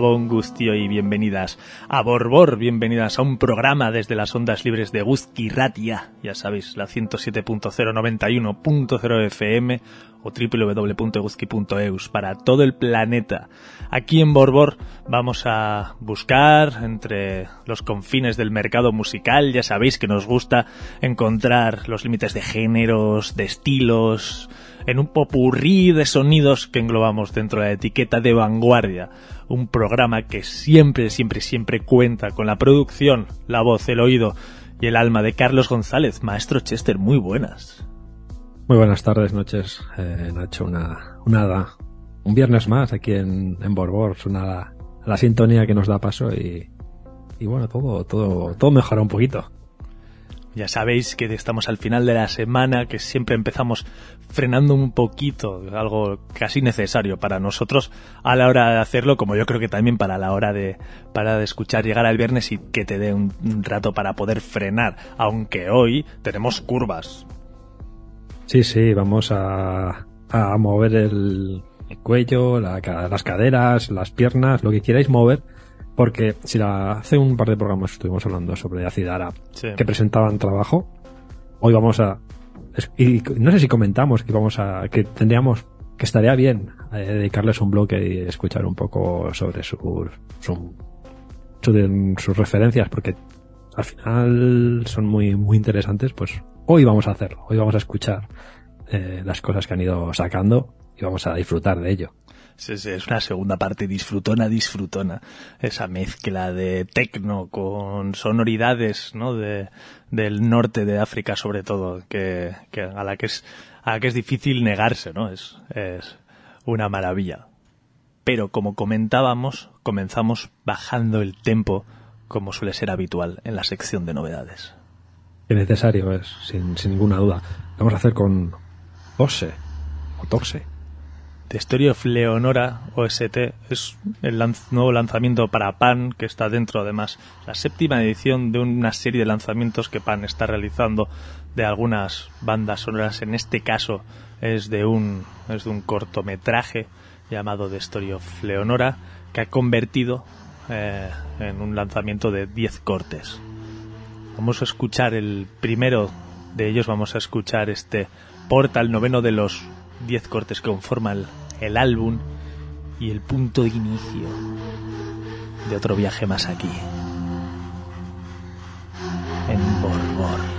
Gabón, Gustio y bienvenidas a Borbor, bienvenidas a un programa desde las ondas libres de Ratia, ya sabéis, la 107.091.0 FM o www.guzki.eus para todo el planeta. Aquí en Borbor vamos a buscar entre los confines del mercado musical, ya sabéis que nos gusta encontrar los límites de géneros, de estilos, en un popurrí de sonidos que englobamos dentro de la etiqueta de vanguardia. Un programa que siempre, siempre, siempre cuenta con la producción, la voz, el oído y el alma de Carlos González, maestro Chester. Muy buenas. Muy buenas tardes, noches, eh, Nacho. Una, una, un viernes más aquí en, en Borbor. Una, la sintonía que nos da paso y, y bueno, todo, todo, todo mejora un poquito. Ya sabéis que estamos al final de la semana, que siempre empezamos frenando un poquito, algo casi necesario para nosotros a la hora de hacerlo, como yo creo que también para la hora de, para de escuchar llegar al viernes y que te dé un, rato para poder frenar, aunque hoy tenemos curvas. Sí, sí, vamos a, a mover el, el cuello, la, las caderas, las piernas, lo que queráis mover porque si la, hace un par de programas estuvimos hablando sobre Acidara Sí. que presentaban trabajo, hoy vamos a y no sé si comentamos que vamos a que tendríamos que estaría bien eh, dedicarles un bloque y escuchar un poco sobre sus su- su- de- sus referencias porque al final son muy muy interesantes pues hoy vamos a hacerlo hoy vamos a escuchar eh, las cosas que han ido sacando y vamos a disfrutar de ello es una segunda parte disfrutona, disfrutona. Esa mezcla de tecno con sonoridades, ¿no? De, del norte de África, sobre todo, que, que a la que es, a la que es difícil negarse, ¿no? Es, es una maravilla. Pero como comentábamos, comenzamos bajando el tempo, como suele ser habitual en la sección de novedades. que necesario es, sin, sin ninguna duda. Lo vamos a hacer con Tose, o Torse. The Story of Leonora OST es el nuevo lanzamiento para PAN que está dentro además la séptima edición de una serie de lanzamientos que PAN está realizando de algunas bandas sonoras. En este caso es de un es de un cortometraje llamado The Story of Leonora que ha convertido eh, en un lanzamiento de 10 cortes. Vamos a escuchar el primero de ellos vamos a escuchar este Portal noveno de los 10 cortes conforman el, el álbum y el punto de inicio de otro viaje más aquí en Borbor.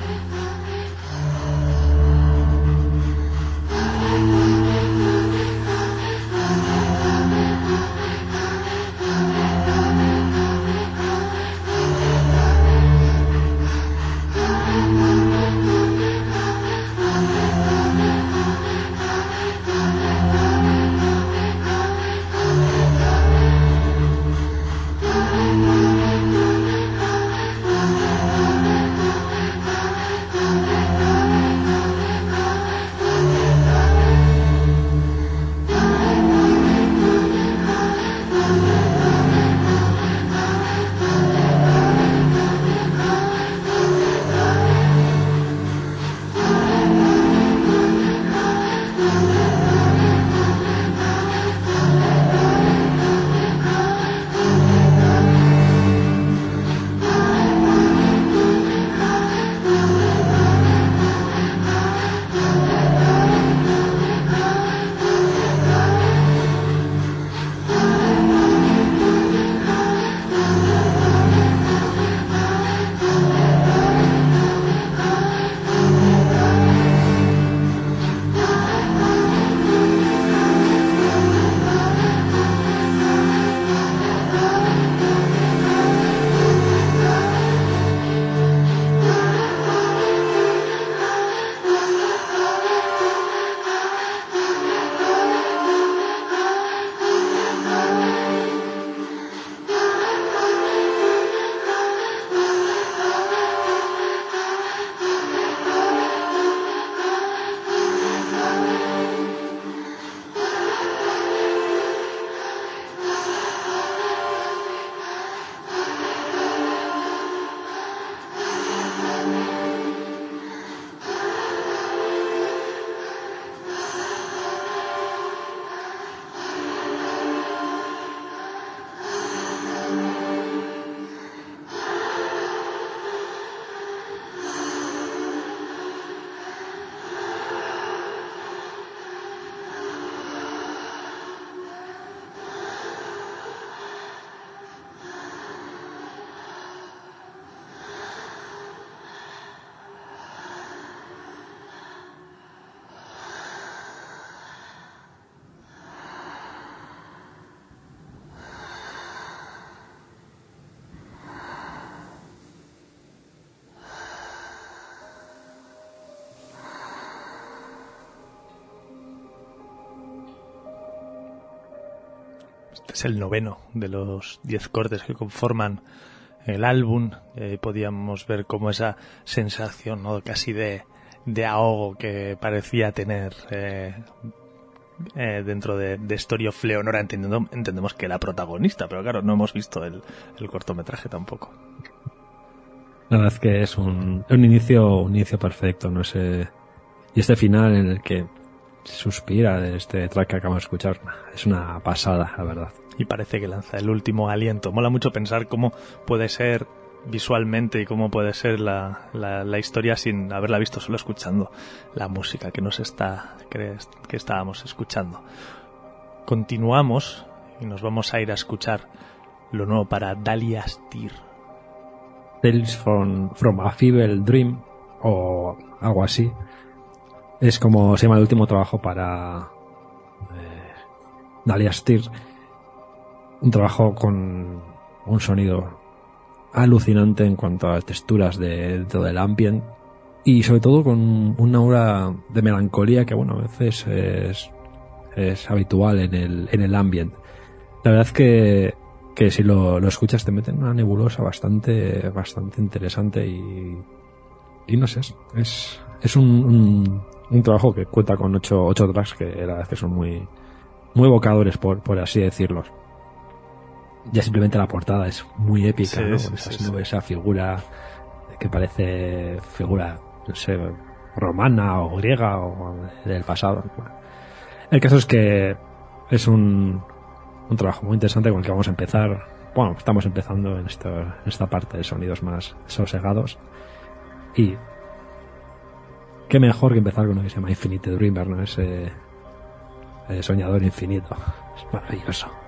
Es el noveno de los diez cortes que conforman el álbum. Eh, podíamos ver como esa sensación ¿no? casi de, de ahogo que parecía tener eh, eh, dentro de, de Story Leonora, entendiendo, entendemos que la protagonista, pero claro, no hemos visto el, el cortometraje tampoco. La verdad es que es un, un inicio, un inicio perfecto, no. Y este final en el que suspira de este track que acabamos de escuchar, es una pasada, la verdad. Y parece que lanza el último aliento. Mola mucho pensar cómo puede ser visualmente y cómo puede ser la, la, la, historia sin haberla visto, solo escuchando la música que nos está, que, que estábamos escuchando. Continuamos y nos vamos a ir a escuchar lo nuevo para Dalia Steer. Tales from, from a Feeble Dream o algo así. Es como se llama el último trabajo para eh, Dalia. Un trabajo con un sonido alucinante en cuanto a texturas de, todo el ambient y sobre todo con una aura de melancolía que bueno a veces es, es habitual en el, en el ambient. La verdad es que, que si lo, lo escuchas te mete en una nebulosa bastante, bastante interesante y, y no sé, es, es un, un trabajo que cuenta con ocho, ocho tracks que la verdad es que son muy, muy evocadores por, por así decirlos ya simplemente la portada es muy épica, Sí, ¿no? sí, Con esa, sí, sí. esa figura que parece figura, no sé, romana o griega o del pasado. El caso es que es un, un trabajo muy interesante con el que vamos a empezar. Bueno, estamos empezando en, esto, en esta parte de sonidos más sosegados. Y qué mejor que empezar con lo que se llama Infinite Dreamer, ¿no? Ese, ese soñador infinito. Es maravilloso.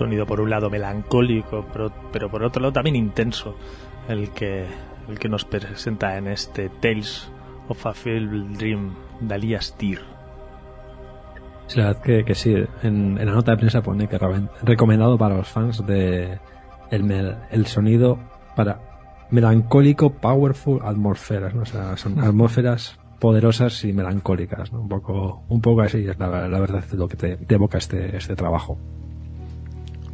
Sonido por un lado melancólico, pero, pero por otro lado también intenso, el que, el que nos presenta en este Tales of a Feeble Dream de Alias. Sí, la verdad que, que sí, en, en la nota de prensa pone que re- recomendado para los fans de el, el sonido para melancólico, powerful atmósferas, ¿no? O sea, son atmósferas poderosas y melancólicas, ¿no? Un poco, un poco así es la, la verdad lo que te, te evoca este, este trabajo.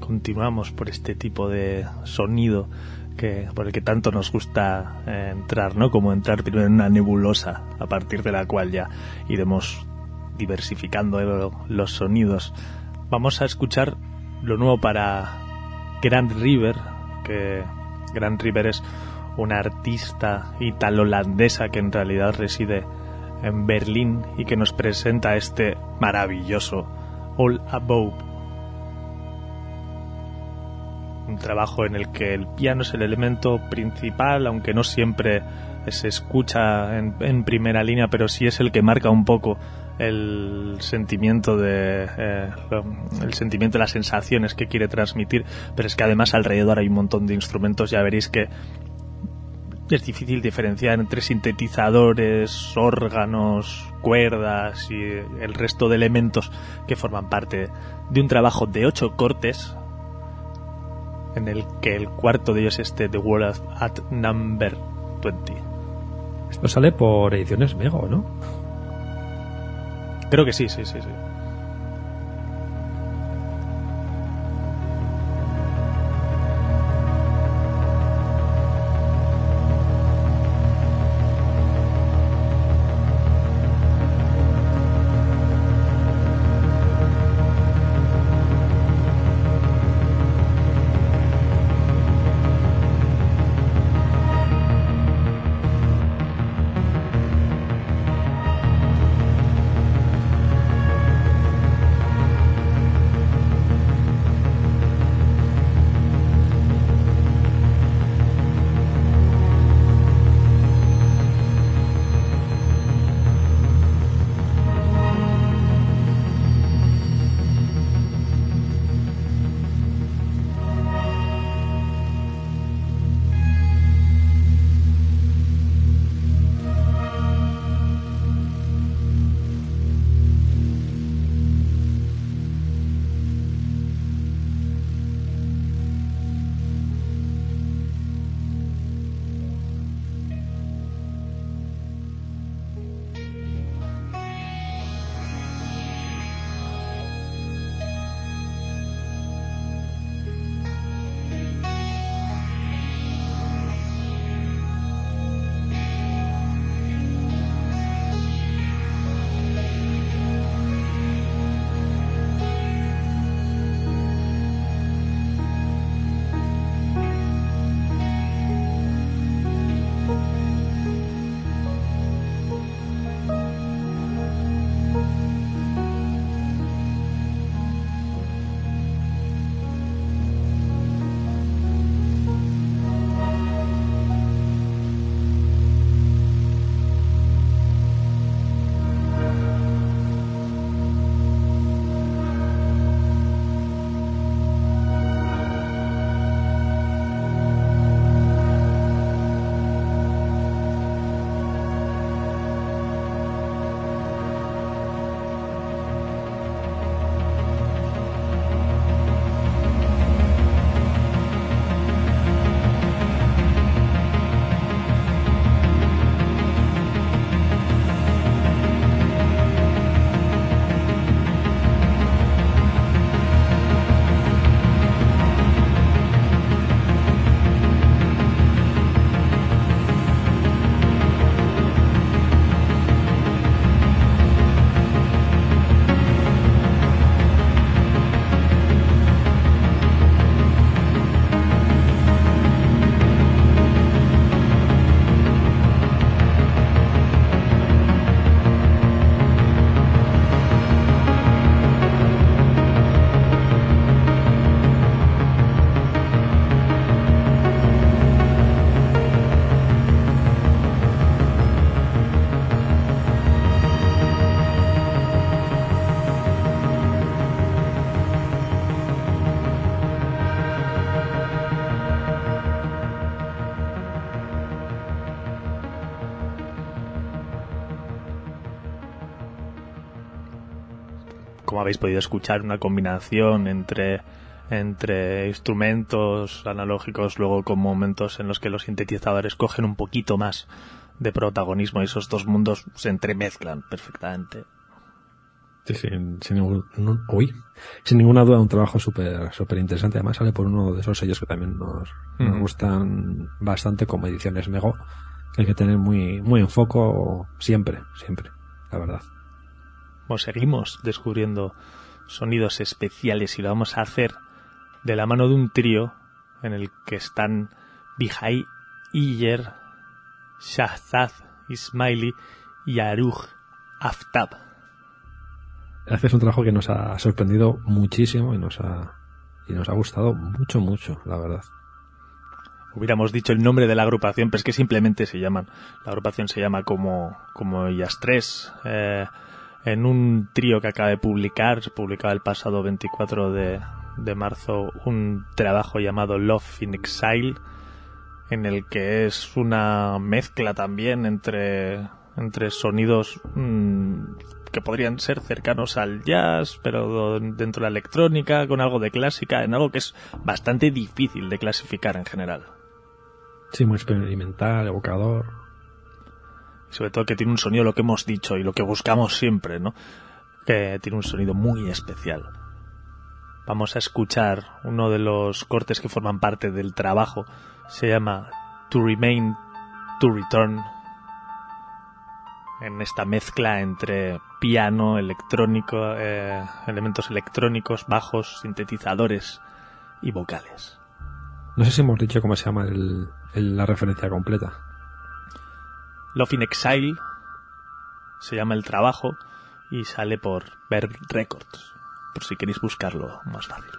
Continuamos por este tipo de sonido que por el que tanto nos gusta eh, entrar, ¿no? Como entrar primero en una nebulosa, a partir de la cual ya iremos diversificando los sonidos. Vamos a escuchar lo nuevo para Grand River, que Grand River es una artista italo-holandesa que en realidad reside en Berlín y que nos presenta este maravilloso All Above. Un trabajo en el que el piano es el elemento principal, aunque no siempre se escucha en, en primera línea, pero sí es el que marca un poco el sentimiento de eh, el sentimiento de las sensaciones que quiere transmitir. Pero es que además alrededor hay un montón de instrumentos ya veréis que es difícil diferenciar entre sintetizadores, órganos, cuerdas y el resto de elementos que forman parte de un trabajo de ocho cortes en el que el cuarto de ellos es este The World at Number 20. Esto sale por ediciones Mego, ¿no? Creo que sí, sí, sí, sí. Habéis podido escuchar, una combinación entre, entre instrumentos analógicos, luego con momentos en los que los sintetizadores cogen un poquito más de protagonismo y esos dos mundos se entremezclan perfectamente. Sí, sin, sin, ningún, uy, sin ninguna duda un trabajo súper súper interesante. Además sale por uno de esos sellos que también nos, nos gustan bastante como ediciones Mego. Que hay que tener muy, muy en foco siempre, siempre, la verdad. Bueno, seguimos descubriendo sonidos especiales y lo vamos a hacer de la mano de un trío en el que están Bihai Iyer, Shahzad Ismaili y Aruj Aftab. Este es un trabajo que nos ha sorprendido muchísimo y nos ha, y nos ha gustado mucho, mucho, la verdad. Hubiéramos dicho el nombre de la agrupación, pero es que simplemente se llaman. La agrupación se llama como, como ellas tres. Eh, en un trío que acaba de publicar, se publicaba el pasado 24 de, de marzo, un trabajo llamado Love in Exile, en el que es una mezcla también entre, entre sonidos mm, que podrían ser cercanos al jazz, pero dentro de la electrónica, con algo de clásica, en algo que es bastante difícil de clasificar en general. Sí, muy experimental, evocador. Sobre todo que tiene un sonido, lo que hemos dicho y lo que buscamos siempre, ¿no? Que tiene un sonido muy especial. Vamos a escuchar uno de los cortes que forman parte del trabajo. Se llama To Remain, To Return. En esta mezcla entre piano, electrónico, eh, elementos electrónicos, bajos, sintetizadores y vocales. No sé si hemos dicho cómo se llama la referencia completa. Love in Exile se llama el trabajo y sale por Verb Records, por si queréis buscarlo más fácil.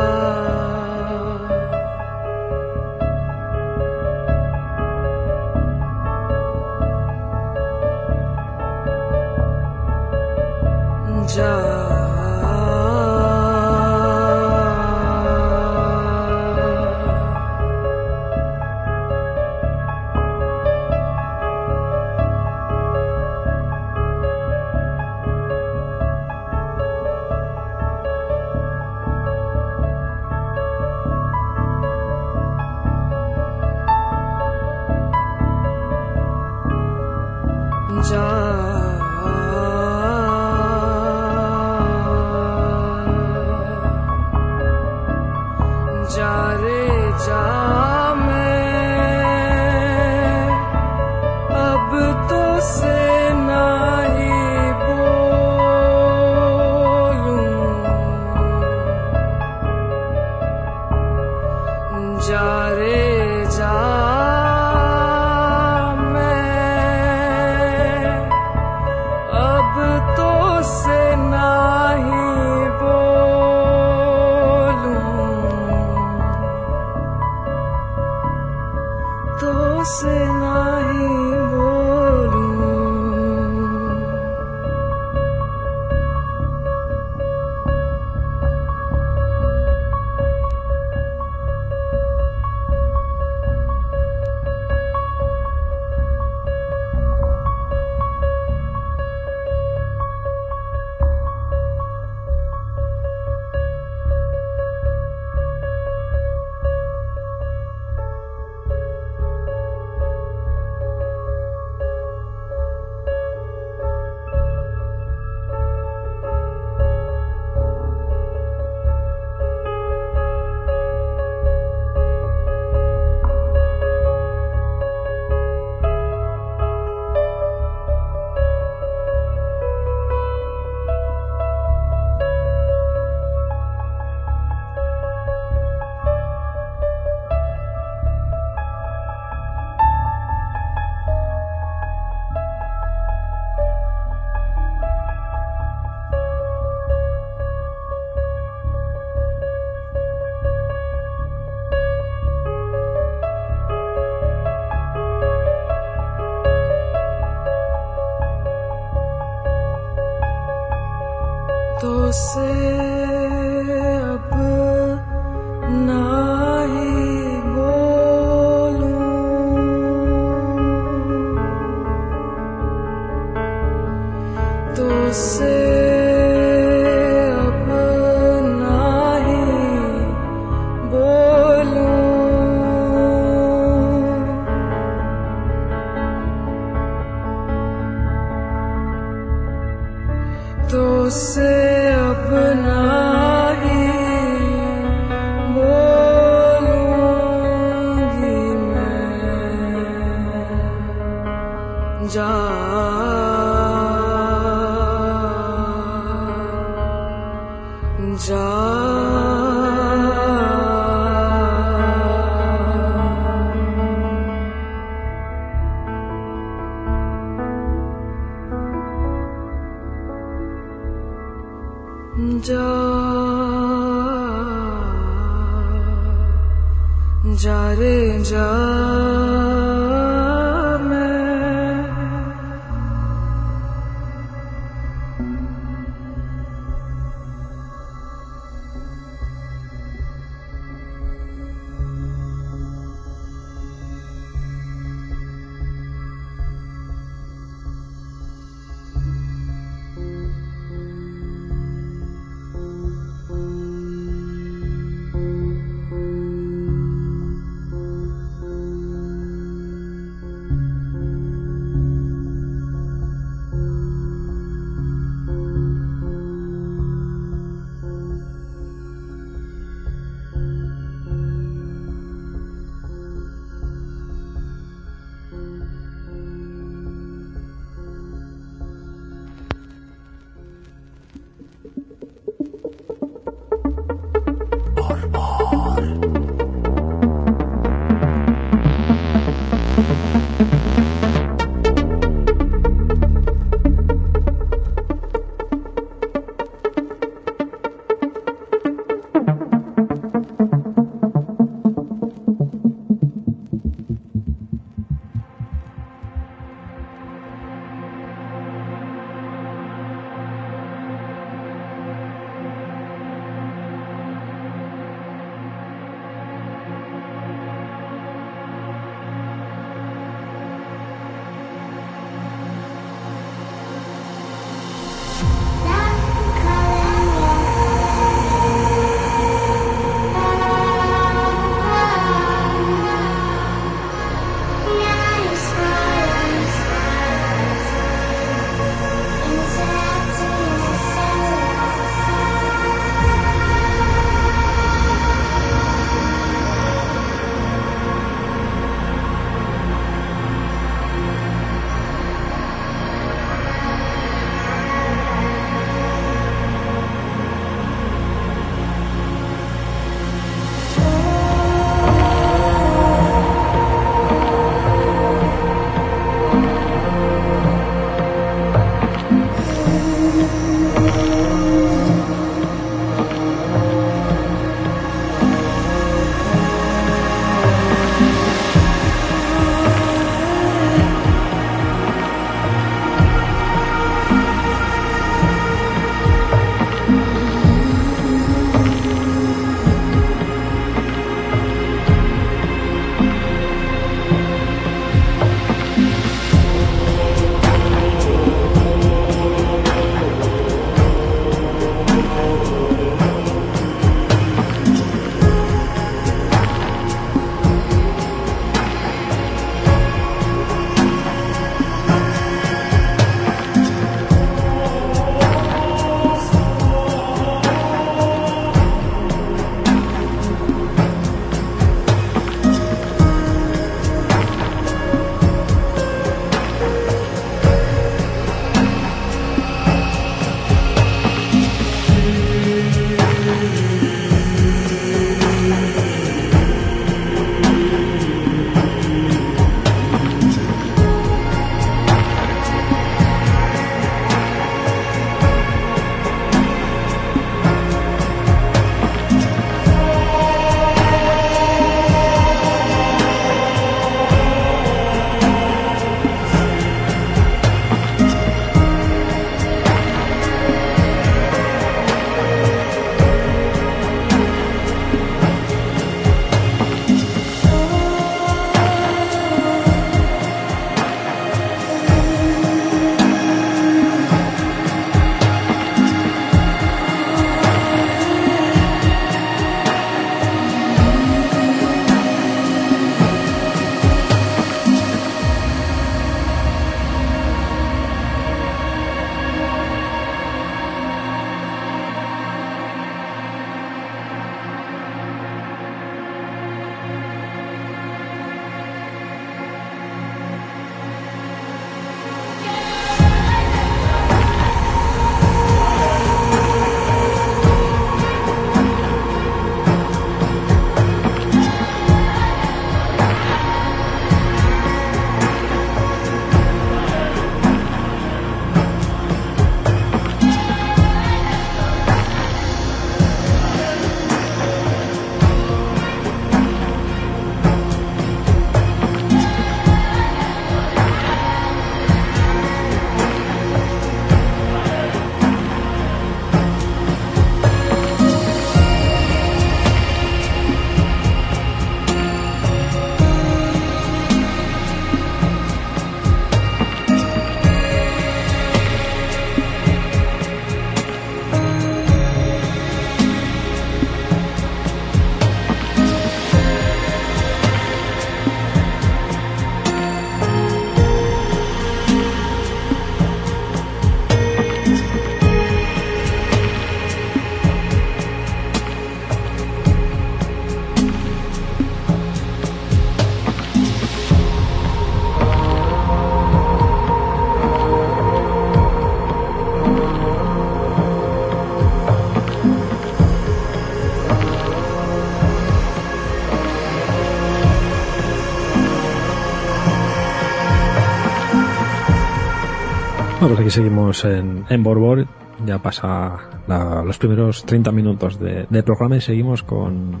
Bueno, pues aquí seguimos en, en Borbor. Ya pasa la- los primeros 30 minutos de, del programa y seguimos con,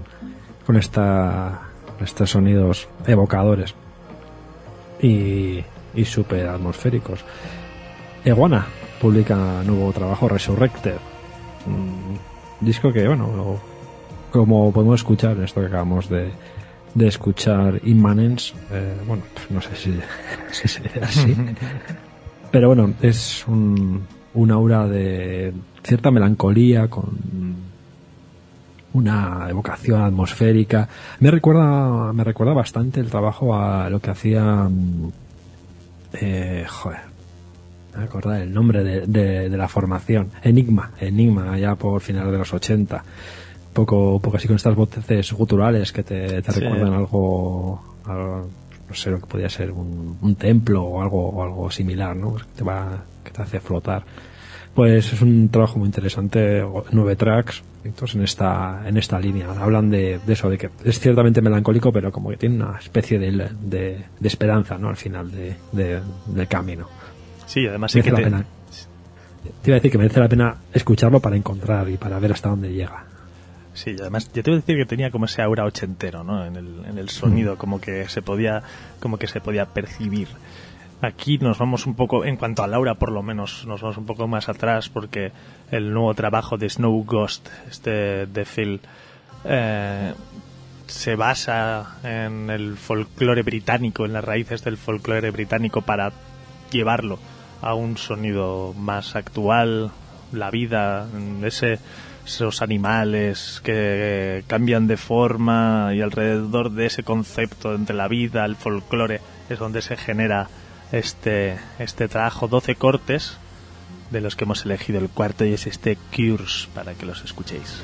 con esta, estos sonidos evocadores y, y super atmosféricos. Iguana publica nuevo trabajo, Resurrected. Un disco que, bueno, lo- como podemos escuchar en esto que acabamos de, de escuchar, Immanence, eh, bueno, pues no sé si, si sería así. Pero bueno, es un, un aura de cierta melancolía con una evocación atmosférica. Me recuerda, me recuerda bastante el trabajo a lo que hacía, mm, eh, joder, me acordar el nombre de, de- de la formación. Enigma, Enigma, ya por finales de los 80. Poco, poco así con estas voces guturales que te, te Sí. recuerdan algo, algo, no sé lo que podría ser un, un templo o algo, o algo similar, ¿no? Pues que te va, que te hace flotar. Pues es un trabajo muy interesante, nueve tracks, entonces en esta, en esta línea. Hablan de, de eso, de que es ciertamente melancólico, pero como que tiene una especie de, de, de esperanza, ¿no? Al final de, de- del camino. Sí, además Merece que la te- pena. Te iba a decir que merece la pena escucharlo para encontrar y para ver hasta dónde llega. Sí, y además yo te voy a decir que tenía como ese aura ochentero, ¿no? En el, en el sonido, como que se podía, como que se podía percibir. Aquí nos vamos un poco, en cuanto a Laura por lo menos, nos vamos un poco más atrás porque el nuevo trabajo de Snow Ghost, este de Phil, eh, se basa en el folclore británico, en las raíces del folclore británico para llevarlo a un sonido más actual, la vida, ese, esos animales que cambian de forma y alrededor de ese concepto entre la vida, el folclore, es donde se genera este, este trabajo, 12 cortes, de los que hemos elegido el cuarto y es este Cures para que los escuchéis.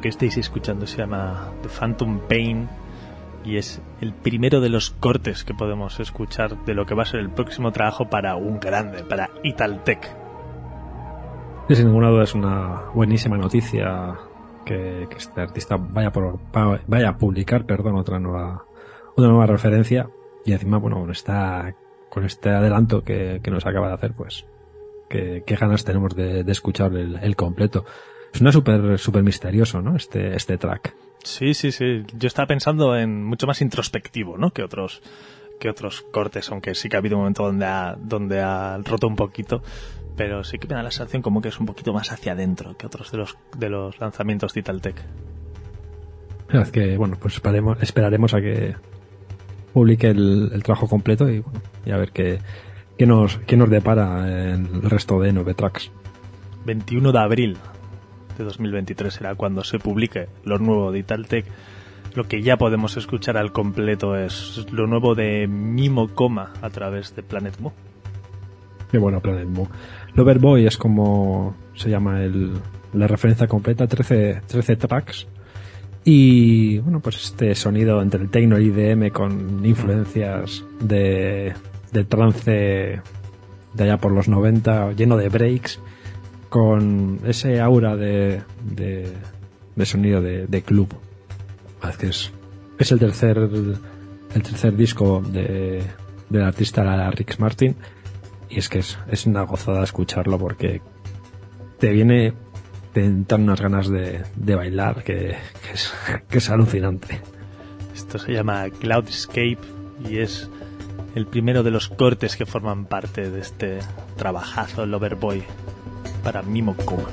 Que estáis escuchando se llama The Phantom Pain y es el primero de los cortes que podemos escuchar de lo que va a ser el próximo trabajo para un grande, para Italtec. Sin ninguna duda es una buenísima noticia que, que este artista vaya, por, va- vaya a publicar perdón, otra nueva una nueva referencia y encima bueno esta con este adelanto que, que nos acaba de hacer pues qué ganas tenemos de, de escuchar el, el completo suena súper súper misterioso no este este track Sí, sí, sí. Yo estaba pensando en mucho más introspectivo, ¿no? Que otros que otros cortes, aunque sí que ha habido un momento donde ha, donde ha roto un poquito, pero sí que me da la sensación como que es un poquito más hacia adentro que otros de los de los lanzamientos de Italtec. Que bueno pues esperaremos esperaremos a que publique el, el trabajo completo y bueno y a ver qué qué nos qué nos depara en el resto de nueve tracks 21 de abril de 2023 será cuando se publique lo nuevo de Italtec. Lo que ya podemos escuchar al completo es lo nuevo de Mimo Coma a través de Planet Mo. Qué bueno, Planet Mu. Loverboy es como se llama el, la referencia completa, 13, 13 tracks. Y bueno, pues este sonido entre el techno y IDM con influencias de, de trance de allá por los 90, lleno de breaks, con ese aura de, de, sonido de, club. Es es, el tercer el tercer disco de, del artista Rix Martin y es que es, es una gozada escucharlo porque te viene te entran unas ganas de, de bailar que, es, que es alucinante. Esto se llama Cloudscape y es el primero de los cortes que forman parte de este trabajazo Loverboy para Mimo Coma.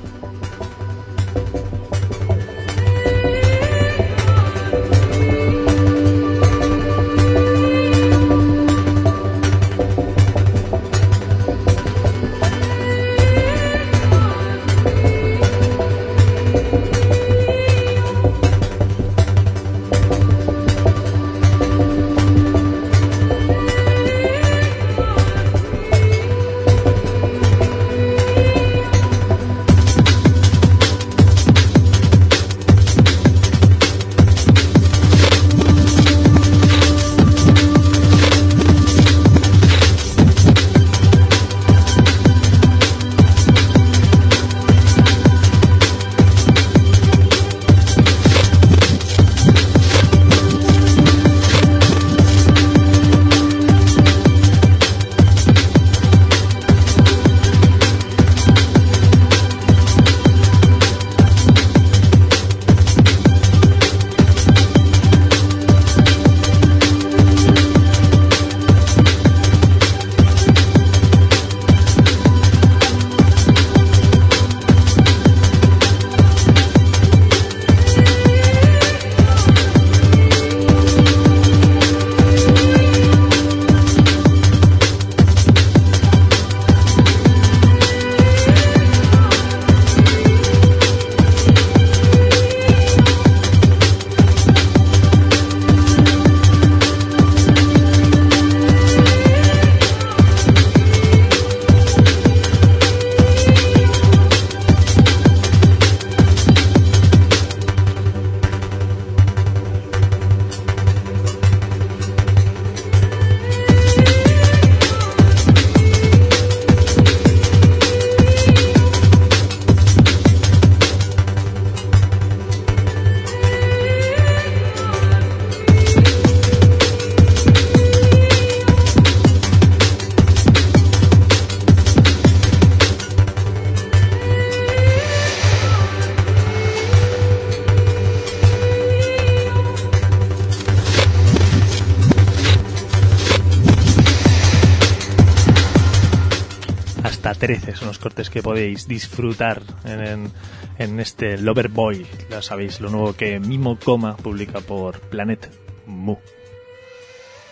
13 son los cortes que podéis disfrutar en, en, en este Loverboy. Ya sabéis, lo nuevo que Mimo Coma publica por Planet Mu.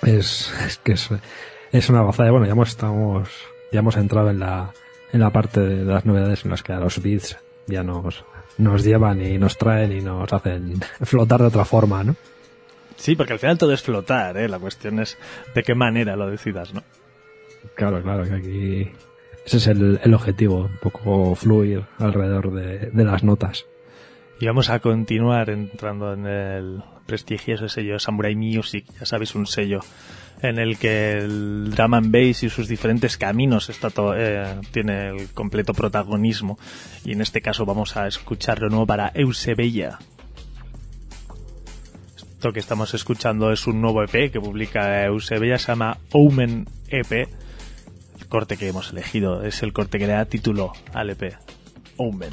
Es, es que es, es una gozada. Bueno, ya hemos, estamos, ya hemos entrado en la, en la parte de las novedades en las que a los beats ya nos, nos llevan y nos traen y nos hacen flotar de otra forma, ¿no? Sí, porque al final todo es flotar, ¿eh? La cuestión es de qué manera lo decidas, ¿no? Claro, claro, que aquí ese es el, objetivo, un poco fluir alrededor de, las notas. Y vamos a continuar entrando en el prestigioso sello Samurai Music, ya sabéis, un sello en el que el drama and bass y sus diferentes caminos está to- eh, tiene el completo protagonismo. Y en este caso vamos a escuchar lo nuevo para Eusebella. Esto que estamos escuchando es un nuevo EP que publica Eusebella, se llama Omen EP. Corte que hemos elegido es el corte que le da título al EP. Omen.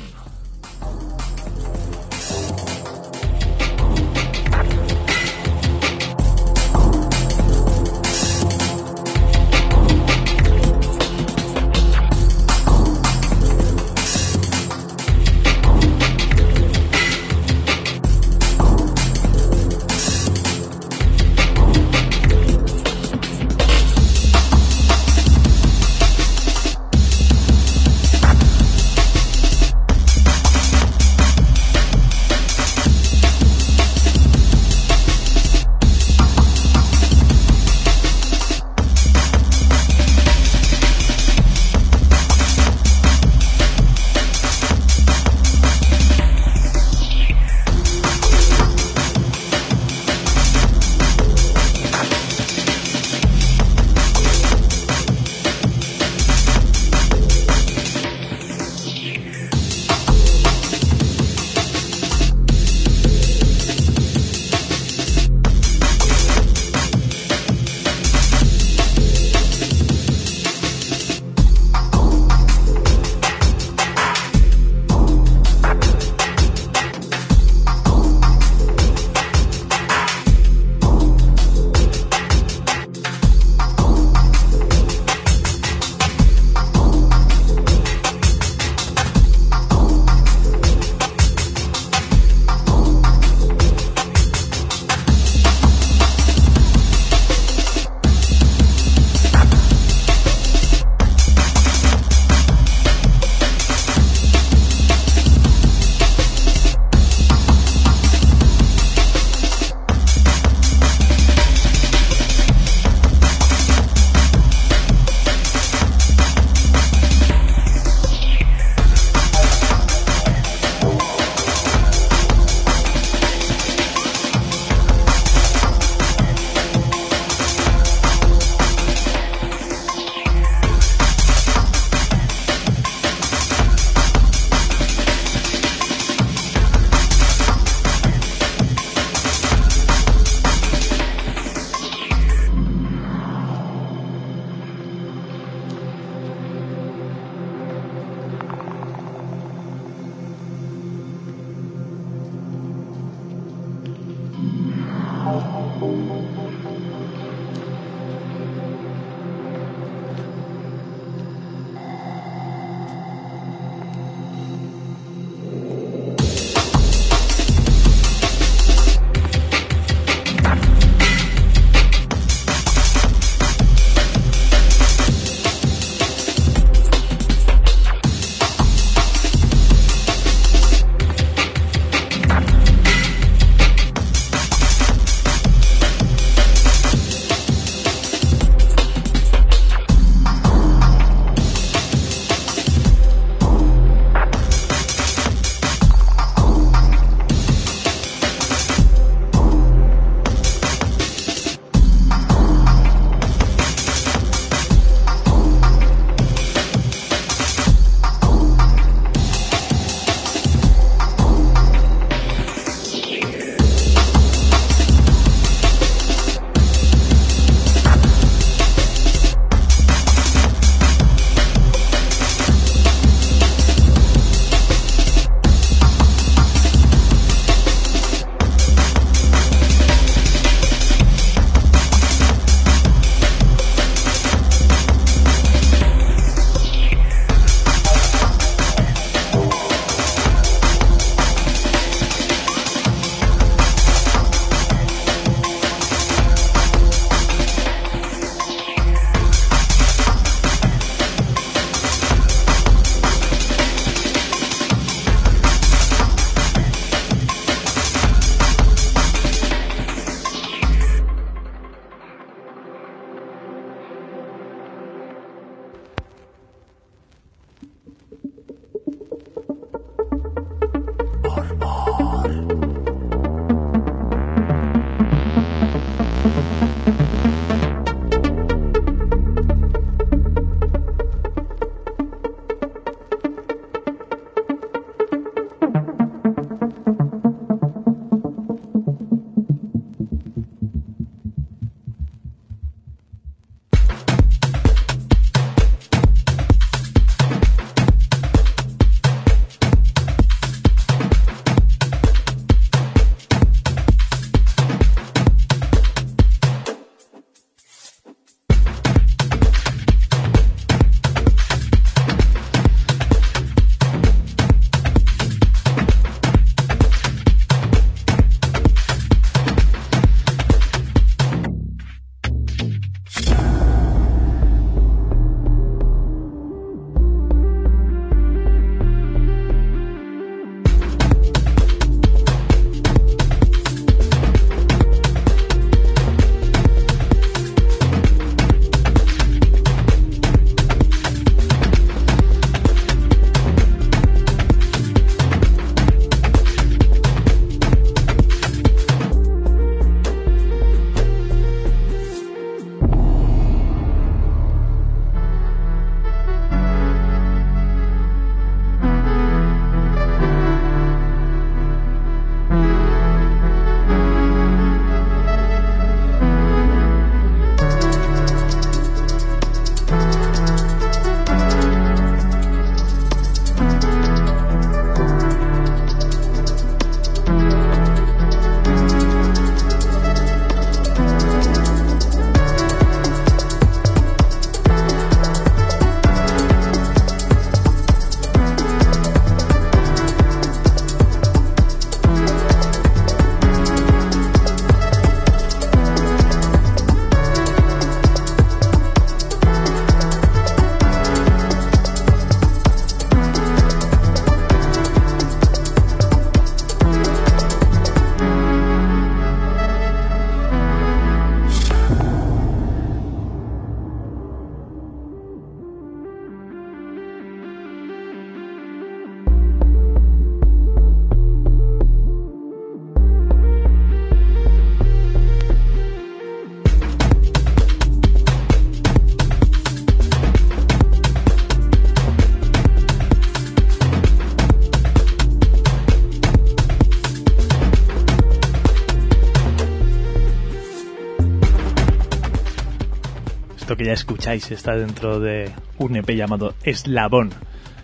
Que ya escucháis está dentro de un EP llamado Eslabón,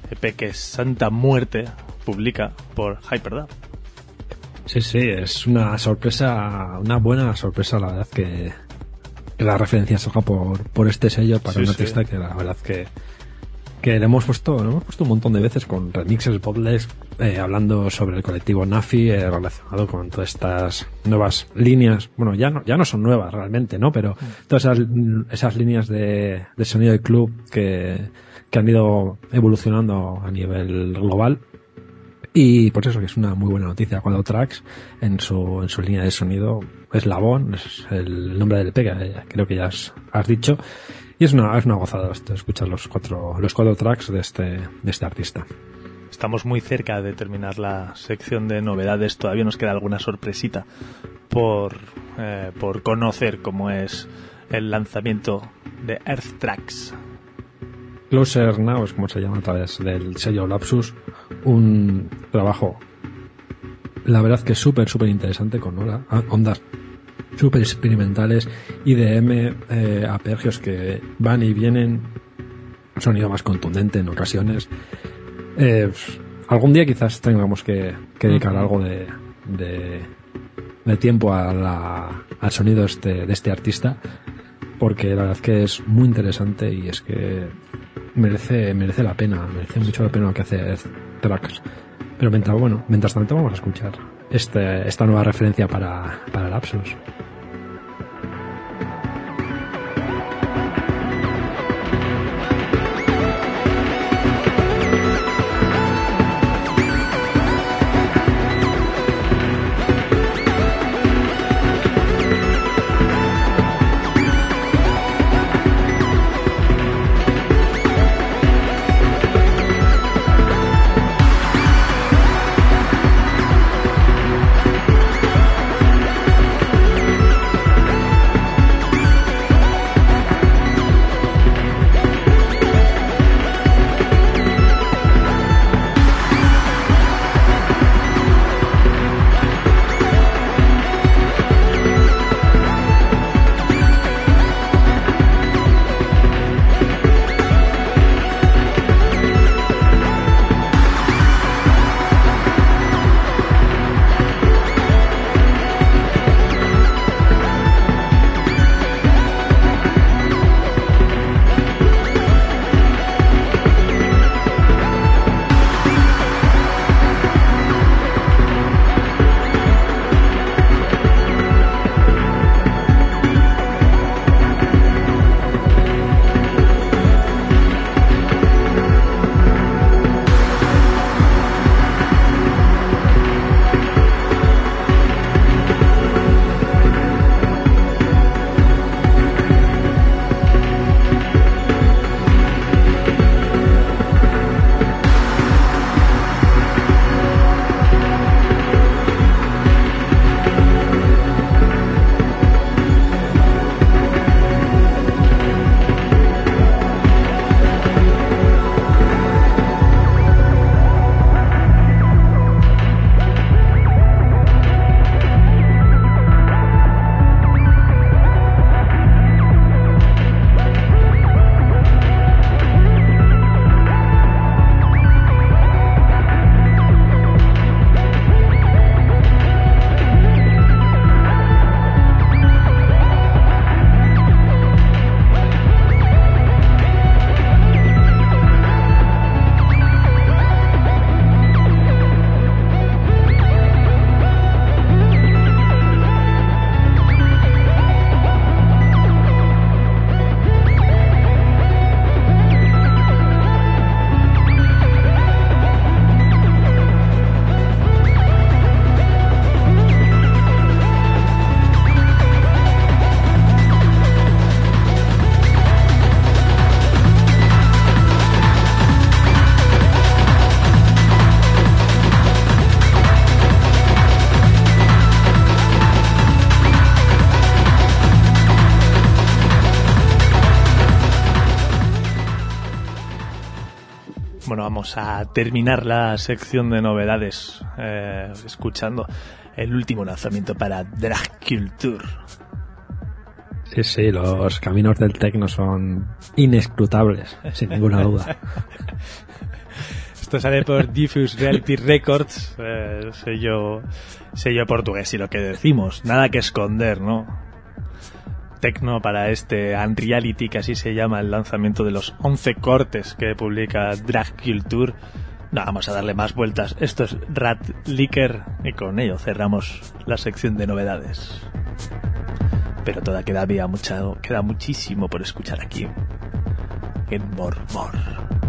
EP que Santa Muerte publica por Hyperdub. Sí, sí, es una sorpresa, una buena sorpresa, la verdad, que, que la referencia salga por, por este sello para Sí, un sí. artista que la verdad que, que le hemos puesto, lo hemos puesto un montón de veces con remixes, bootlegs, eh, hablando sobre el colectivo Nafi, eh, relacionado con todas estas nuevas líneas, bueno, ya no, ya no son nuevas realmente, ¿no? Pero todas esas, esas líneas de, de sonido de club que, que han ido evolucionando a nivel global y por eso que es una muy buena noticia. Cuando Tracks en su, en su línea de sonido, Eslabón, es el nombre del EP, que eh, creo que ya has, has dicho. Y es una, es una gozada esto, escuchar los cuatro, los cuatro tracks de este, de este artista. Estamos muy cerca de terminar la sección de novedades. Todavía nos queda alguna sorpresita por, eh, por conocer cómo es el lanzamiento de Earth Tracks. Closer Now es como se llama a través del sello Lapsus, un trabajo, la verdad que súper, súper interesante con ola- ah, ondas súper experimentales, IDM, eh, apergios que van y vienen, sonido más contundente en ocasiones. Eh, algún día quizás tengamos que, que dedicar algo de, de, de tiempo a la- al sonido este, de este artista, porque la verdad que es muy interesante y es que merece, merece la pena, merece mucho la pena lo que hace Tracks. Pero mientras, bueno, mientras tanto vamos a escuchar este, esta nueva referencia para, para Lapsus. Vamos a terminar la sección de novedades eh, escuchando el último lanzamiento para Drag Culture. Sí, sí, los caminos del tecno son inescrutables, sin ninguna duda. Esto sale por Diffuse Reality Records, eh, sello, sello portugués, y lo que decimos, nada que esconder, ¿no? Tecno para este Unreality, que así se llama el lanzamiento de los 11 cortes que publica Drag Culture. No, vamos a darle más vueltas. Esto es Rat Licker y con ello cerramos la sección de novedades. Pero todavía queda, mucha, queda muchísimo por escuchar aquí. En More More.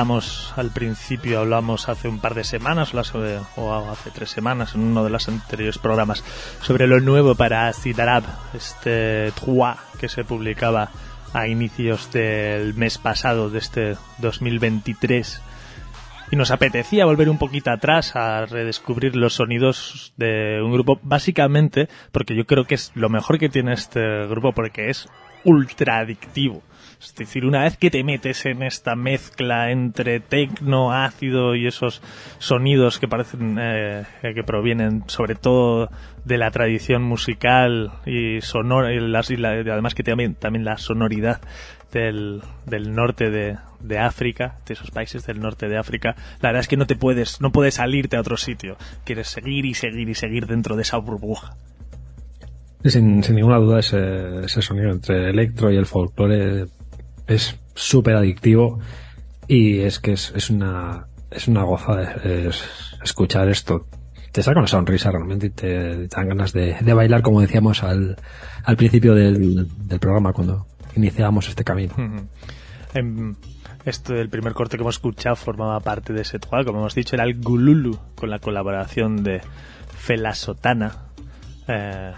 Comentábamos al principio, hablamos hace un par de semanas o hace tres semanas en uno de los anteriores programas sobre lo nuevo para Citarab, este Trois que se publicaba a inicios del mes pasado de este 2023 y nos apetecía volver un poquito atrás a redescubrir los sonidos de un grupo básicamente porque yo creo que es lo mejor que tiene este grupo porque es ultra adictivo es decir, una vez que te metes en esta mezcla entre tecno, ácido y esos sonidos que parecen eh, que provienen sobre todo de la tradición musical y sonora, y, además que también, también la sonoridad del, del norte de, de, África, de esos países del norte de África, la verdad es que no te puedes, no puedes salirte a otro sitio. Quieres seguir y seguir y seguir dentro de esa burbuja. Sin, sin ninguna duda ese, ese sonido entre electro y el folclore es súper adictivo y es que es, es una es una goza escuchar esto. Te saca una sonrisa realmente y te, dan ganas de, bailar, como decíamos al, al principio del, programa, cuando iniciábamos este camino. Este, el primer corte que hemos escuchado formaba parte de ese como hemos dicho, era el Gululu, con la colaboración de Fela Sotana. Eh,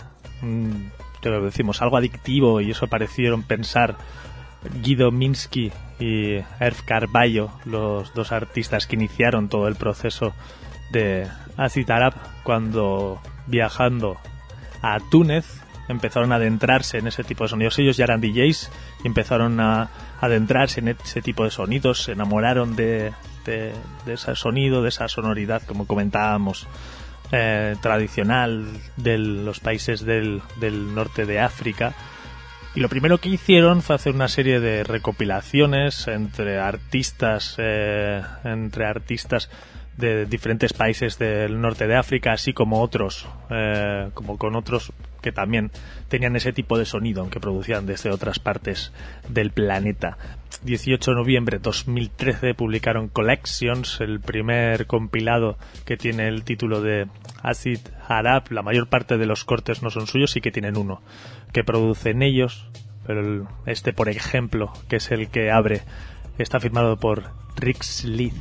decimos, algo adictivo y eso parecieron pensar Guido Minsky y Erf Carballo, los dos artistas que iniciaron todo el proceso de Acid Arab, cuando viajando a Túnez empezaron a adentrarse en ese tipo de sonidos. Ellos ya eran DJs y empezaron a adentrarse en ese tipo de sonidos, se enamoraron de, ese sonido, de esa sonoridad, como comentábamos, eh, tradicional de los países del norte de África y lo primero que hicieron fue hacer una serie de recopilaciones entre artistas, eh, entre artistas de diferentes países del norte de África, así como otros, eh, como con otros que también tenían ese tipo de sonido, aunque producían desde otras partes del planeta. 18 de noviembre de 2013 publicaron Collections, el primer compilado que tiene el título de Acid Arab. La mayor parte de los cortes no son suyos, sí que tienen uno que producen ellos, pero este, por ejemplo, que es el que abre, está firmado por Rick Lee.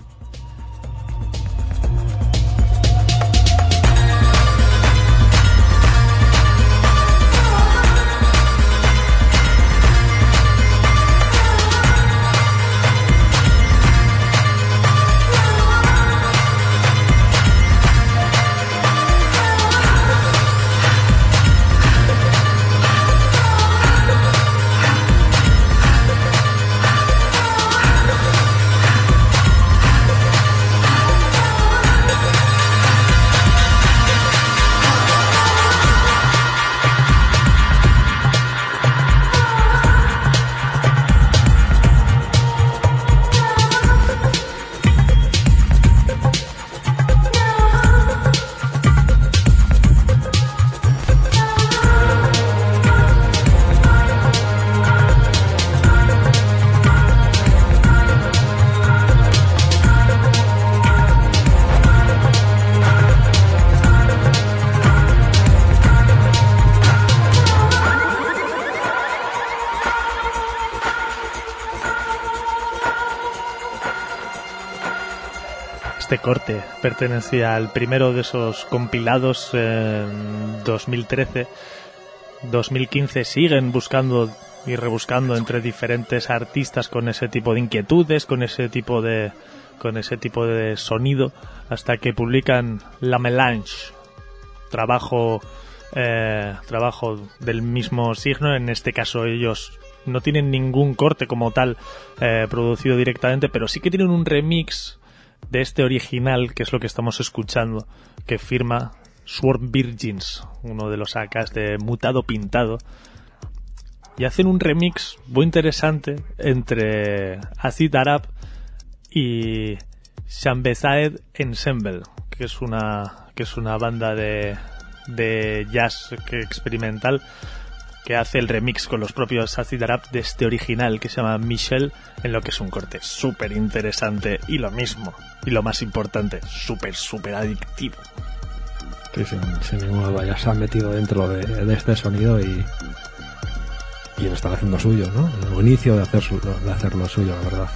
Corte pertenecía al primero de esos compilados en 2013. 2015 siguen buscando y rebuscando entre diferentes artistas con ese tipo de inquietudes, con ese tipo de con ese tipo de sonido, hasta que publican La Melange, trabajo eh, trabajo del mismo signo. En este caso ellos no tienen ningún corte como tal eh, producido directamente, pero sí que tienen un remix de este original, que es lo que estamos escuchando, que firma Sword Virgins, uno de los AKs de Mutado Pintado, y hacen un remix muy interesante entre Acid Arab y Shambezaed Ensemble, que es una, que es una banda de, de jazz experimental hace el remix con los propios Acid Arab de este original que se llama Michelle, en lo que es un corte súper interesante y lo mismo, y lo más importante, súper, súper adictivo. Sí, sin, ninguna duda, ya se han metido dentro de, este sonido y, y lo están haciendo suyo, ¿no? El inicio de hacer, de hacer lo suyo, la verdad.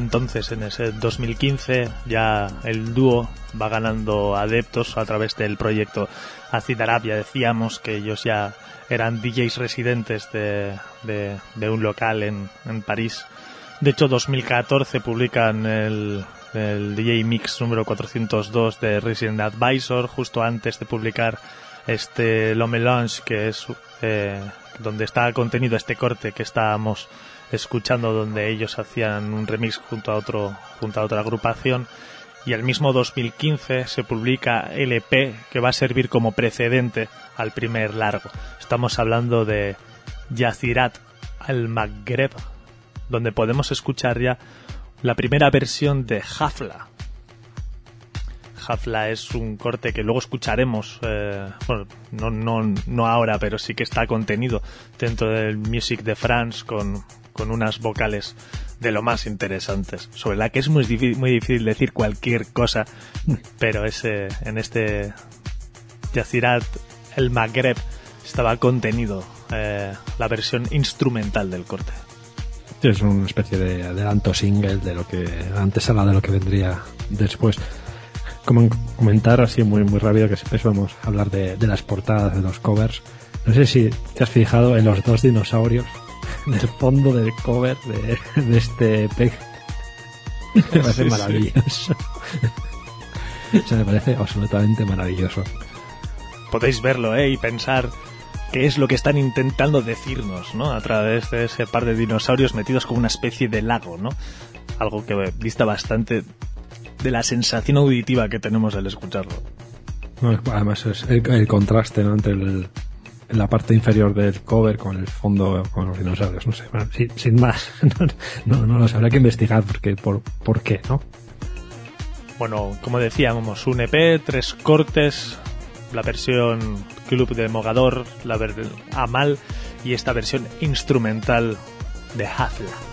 Entonces, en ese 2015, ya el dúo va ganando adeptos a través del proyecto Acid Arabia. Decíamos que ellos ya eran DJs residentes de, un local en, en París. De hecho, 2014 publican el, el DJ Mix número 402 de Resident Advisor, justo antes de publicar este Lo Melange, que es eh, donde está contenido este corte que estábamos escuchando, donde ellos hacían un remix junto a otro, junto a otra agrupación. Y el mismo 2015 se publica LP que va a servir como precedente al primer largo. Estamos hablando de Yazirat al Maghreb, donde podemos escuchar ya la primera versión de Hafla. Hafla es un corte que luego escucharemos, eh, no, no, no ahora, pero sí que está contenido dentro del Music de France con, con unas vocales de lo más interesantes, sobre la que es muy, muy difícil decir cualquier cosa, pero ese, en este Yazirat el Maghreb estaba contenido eh, la versión instrumental del corte. Es una especie de adelanto single de lo que antes era de lo que vendría después. Como en- comentar así muy muy rápido que siempre vamos a hablar de las portadas de los covers. No sé si te has fijado en los dos dinosaurios del fondo del cover de, de este EP. Me parece Sí, sí. maravilloso. O sea, me parece absolutamente maravilloso. podéis verlo ¿eh? y pensar qué es lo que están intentando decirnos, ¿no? A través de ese par de dinosaurios metidos como una especie de lago, ¿no? Algo que dista bastante de la sensación auditiva que tenemos al escucharlo. No, Además es el, el contraste ¿no? entre el- la parte inferior del cover con el fondo con los dinosaurios. No sé, sin, más. No, no, no lo habrá que investigar porque, por, por qué, ¿no? Bueno, como decíamos, un EP, tres cortes, la versión Club de Mogador, la ver Amal y esta versión instrumental de Hafla.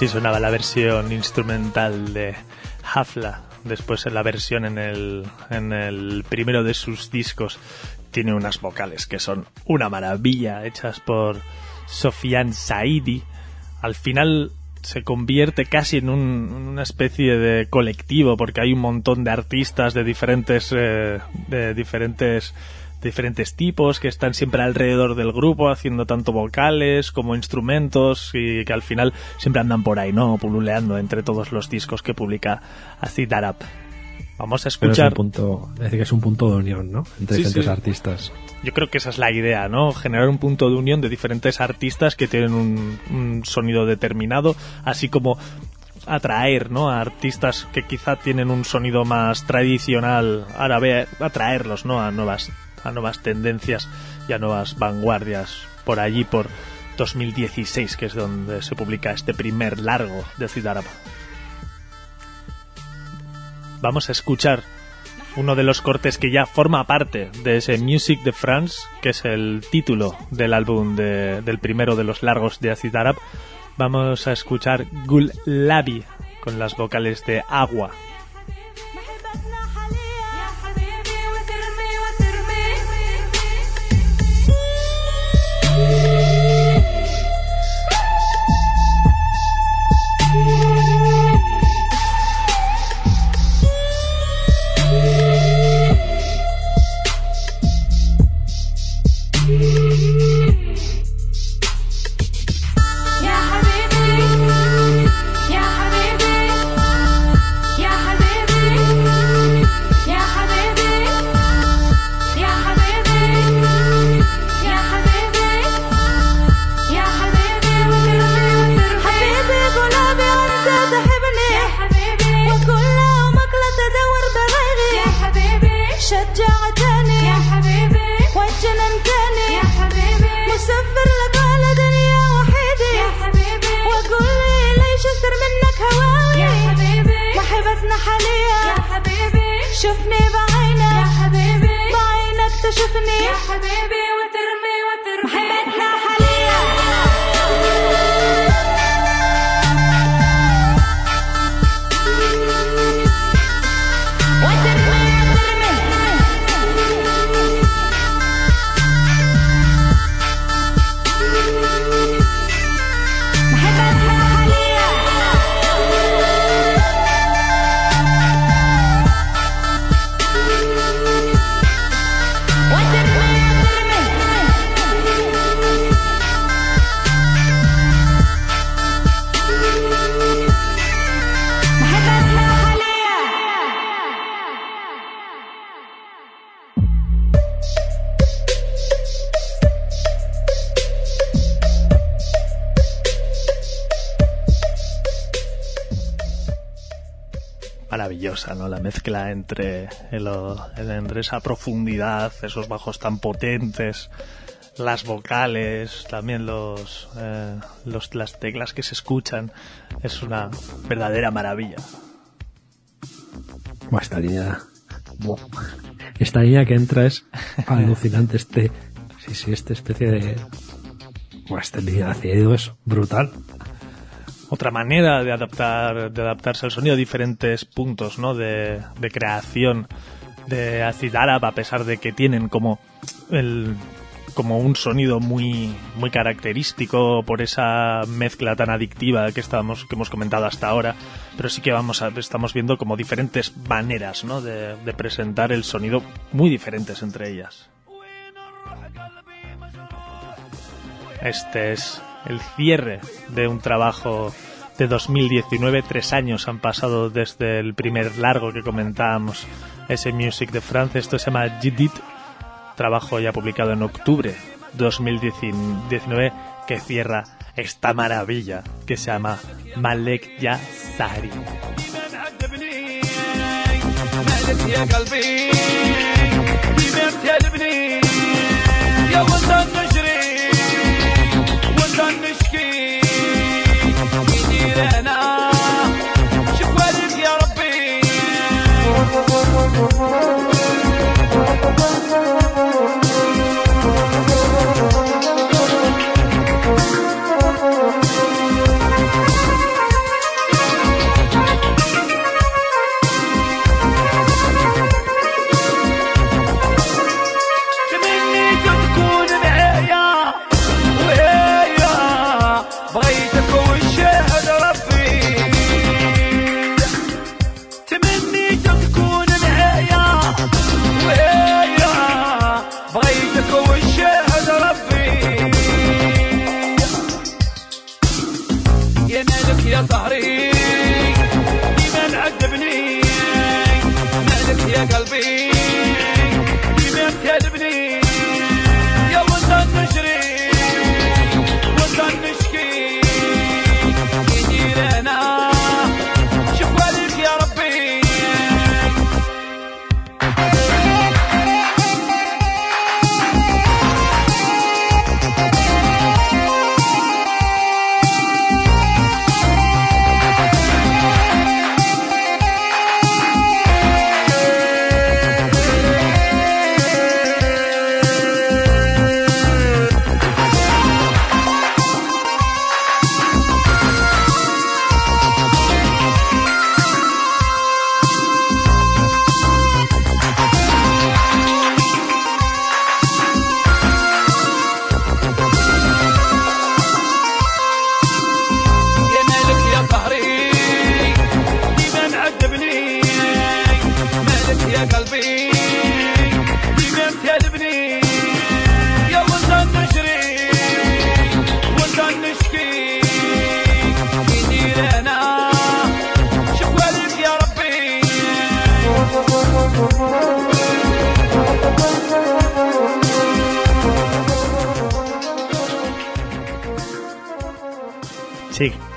Así sonaba la versión instrumental de Hafla. Después en la versión en el, en el primero de sus discos tiene unas vocales que son una maravilla, hechas por Sofian Saidi. Al final se convierte casi en, un- una especie de colectivo porque hay un montón de artistas de diferentes eh, de diferentes diferentes tipos que están siempre alrededor del grupo haciendo tanto vocales como instrumentos y que al final siempre andan por ahí, ¿no? Pululeando entre todos los discos que publica Acid Arab. Vamos a Pero es, escuchar un punto, es decir, que es un punto de unión, ¿no? Entre Sí, diferentes sí. artistas. yo creo que esa es la idea, ¿no? Generar un punto de unión de diferentes artistas que tienen un, un sonido determinado, así como atraer, ¿no? A artistas que quizá tienen un sonido más tradicional árabe, atraerlos, ¿no? A nuevas, a nuevas tendencias y a nuevas vanguardias por allí, por 2016, que es donde se publica este primer largo de Ciudad Árabe. Vamos a escuchar uno de los cortes que ya forma parte de ese Music de France, que es el título del álbum de- del primero de los largos de Acid Arab. Vamos a escuchar Gul Labi con las vocales de Agua. شوفني بعينك. يا حبيبي. بعينك تشوفني. يا حبيبي وترمي Maravillosa, ¿no? La mezcla entre, el- el- entre esa profundidad, esos bajos tan potentes, las vocales, también los, eh, los las teclas que se escuchan. Es una verdadera maravilla. Esta línea. Esta línea que entra es alucinante. Este. Sí, sí, esta especie de. Esta línea de es brutal. Otra manera de adaptar de adaptarse al sonido diferentes puntos no de, creación de acid árabe a pesar de que tienen como el como un sonido muy muy característico por esa mezcla tan adictiva que hemos comentado hasta ahora pero sí que estamos viendo como diferentes maneras de presentar el sonido muy diferentes entre ellas. Este es el cierre de un trabajo de 2019. Tres años han pasado desde el primer largo que comentábamos, ese Music de France. Esto se llama Jidit, trabajo ya publicado en octubre de 2019 que cierra esta maravilla que se llama Malek Ya Sari. عذبني مالك يا قلبي كبرت يا لبني يا وطن وطن نشكي يدير أنا شكوالك يا ربي.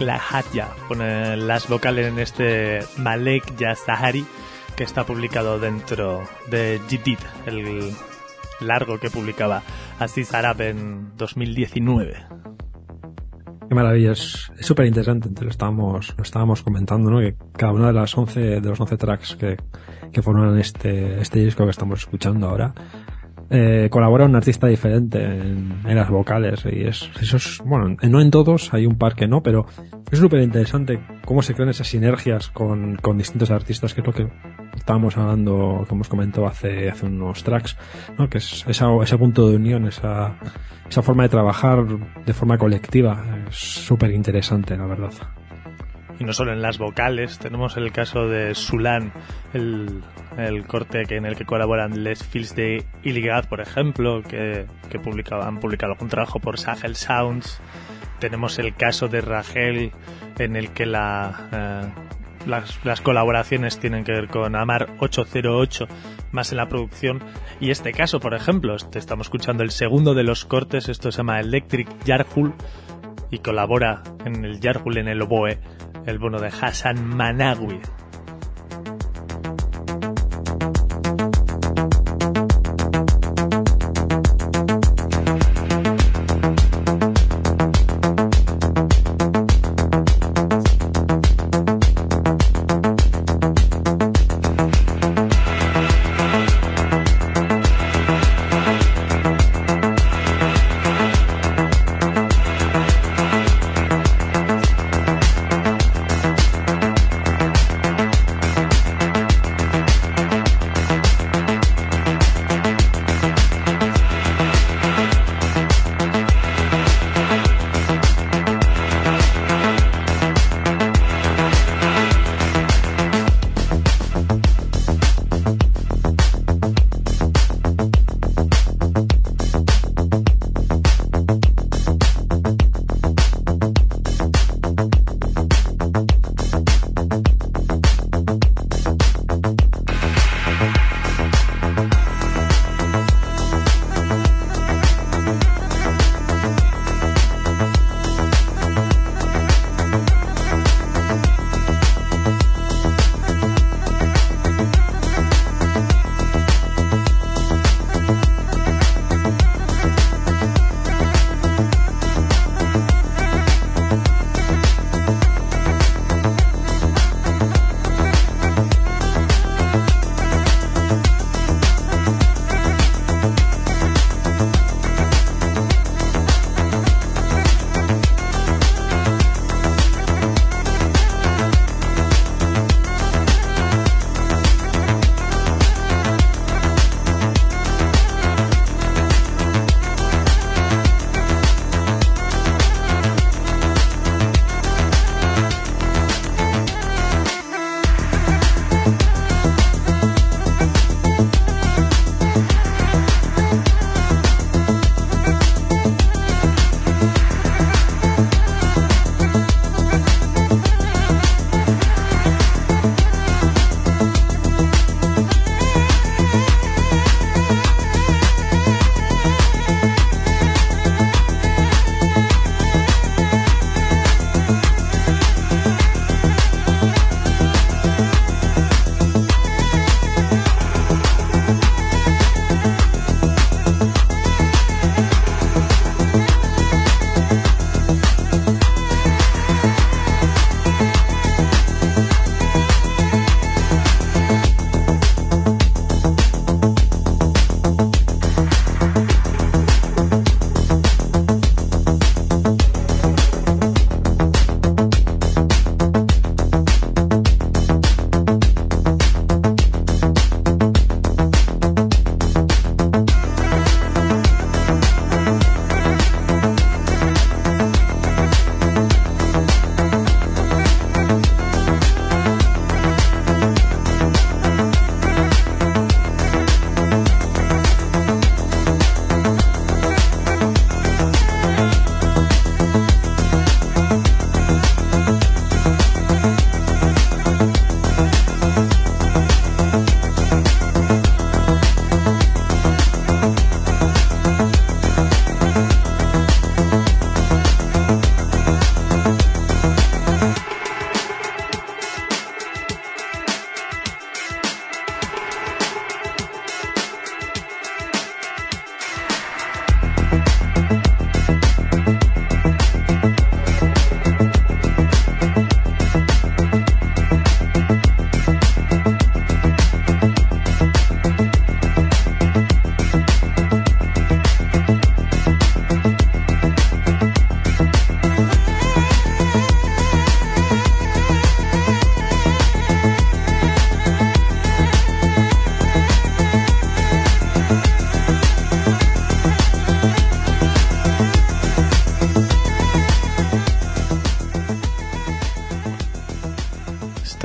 La Hatya pone las vocales en este Malek Ya Sahari que está publicado dentro de Jidid, el largo que publicaba Aziz Arab en 2019. Qué maravilla, es súper interesante. Lo estábamos, estábamos comentando, ¿no? Que cada una de las 11, de los 11 tracks que, que forman este, este disco que estamos escuchando ahora, eh, colabora un artista diferente en, las vocales y es, eso es, bueno, no en todos, hay un par que no, pero es súper interesante cómo se crean esas sinergias con, con distintos artistas, que es lo que estábamos hablando, que hemos comentado hace, hace unos tracks, ¿no? Que es esa, ese punto de unión, esa, esa forma de trabajar de forma colectiva, es súper interesante, la verdad. Y no solo en las vocales, tenemos el caso de Sulan, el, el corte que en el que colaboran Les Fils de Illigad, por ejemplo, que, que publicaba- han publicado algún trabajo por Sahel Sounds. Tenemos el caso de Rachel, en el que la, eh, las, las colaboraciones tienen que ver con Amar 808, más en la producción. Y este caso, por ejemplo, este, estamos escuchando el segundo de los cortes, esto se llama Electric Yarhul, y colabora en el Yarhul en el oboe el bono de Hassan Managui.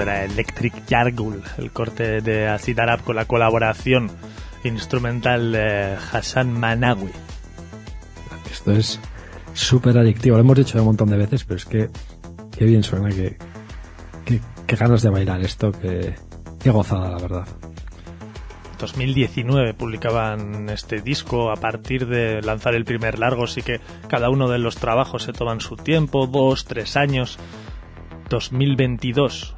Electric Yargul, el corte de Acid Arab con la colaboración instrumental de Hassan Manawi. Esto es súper adictivo. Lo hemos dicho un montón de veces, pero es que qué bien suena, que, que, que ganas de bailar esto, que qué gozada, la verdad. 2019 publicaban este disco a partir de lanzar el primer largo, así que cada uno de los trabajos se toman su tiempo, dos, tres años. 2022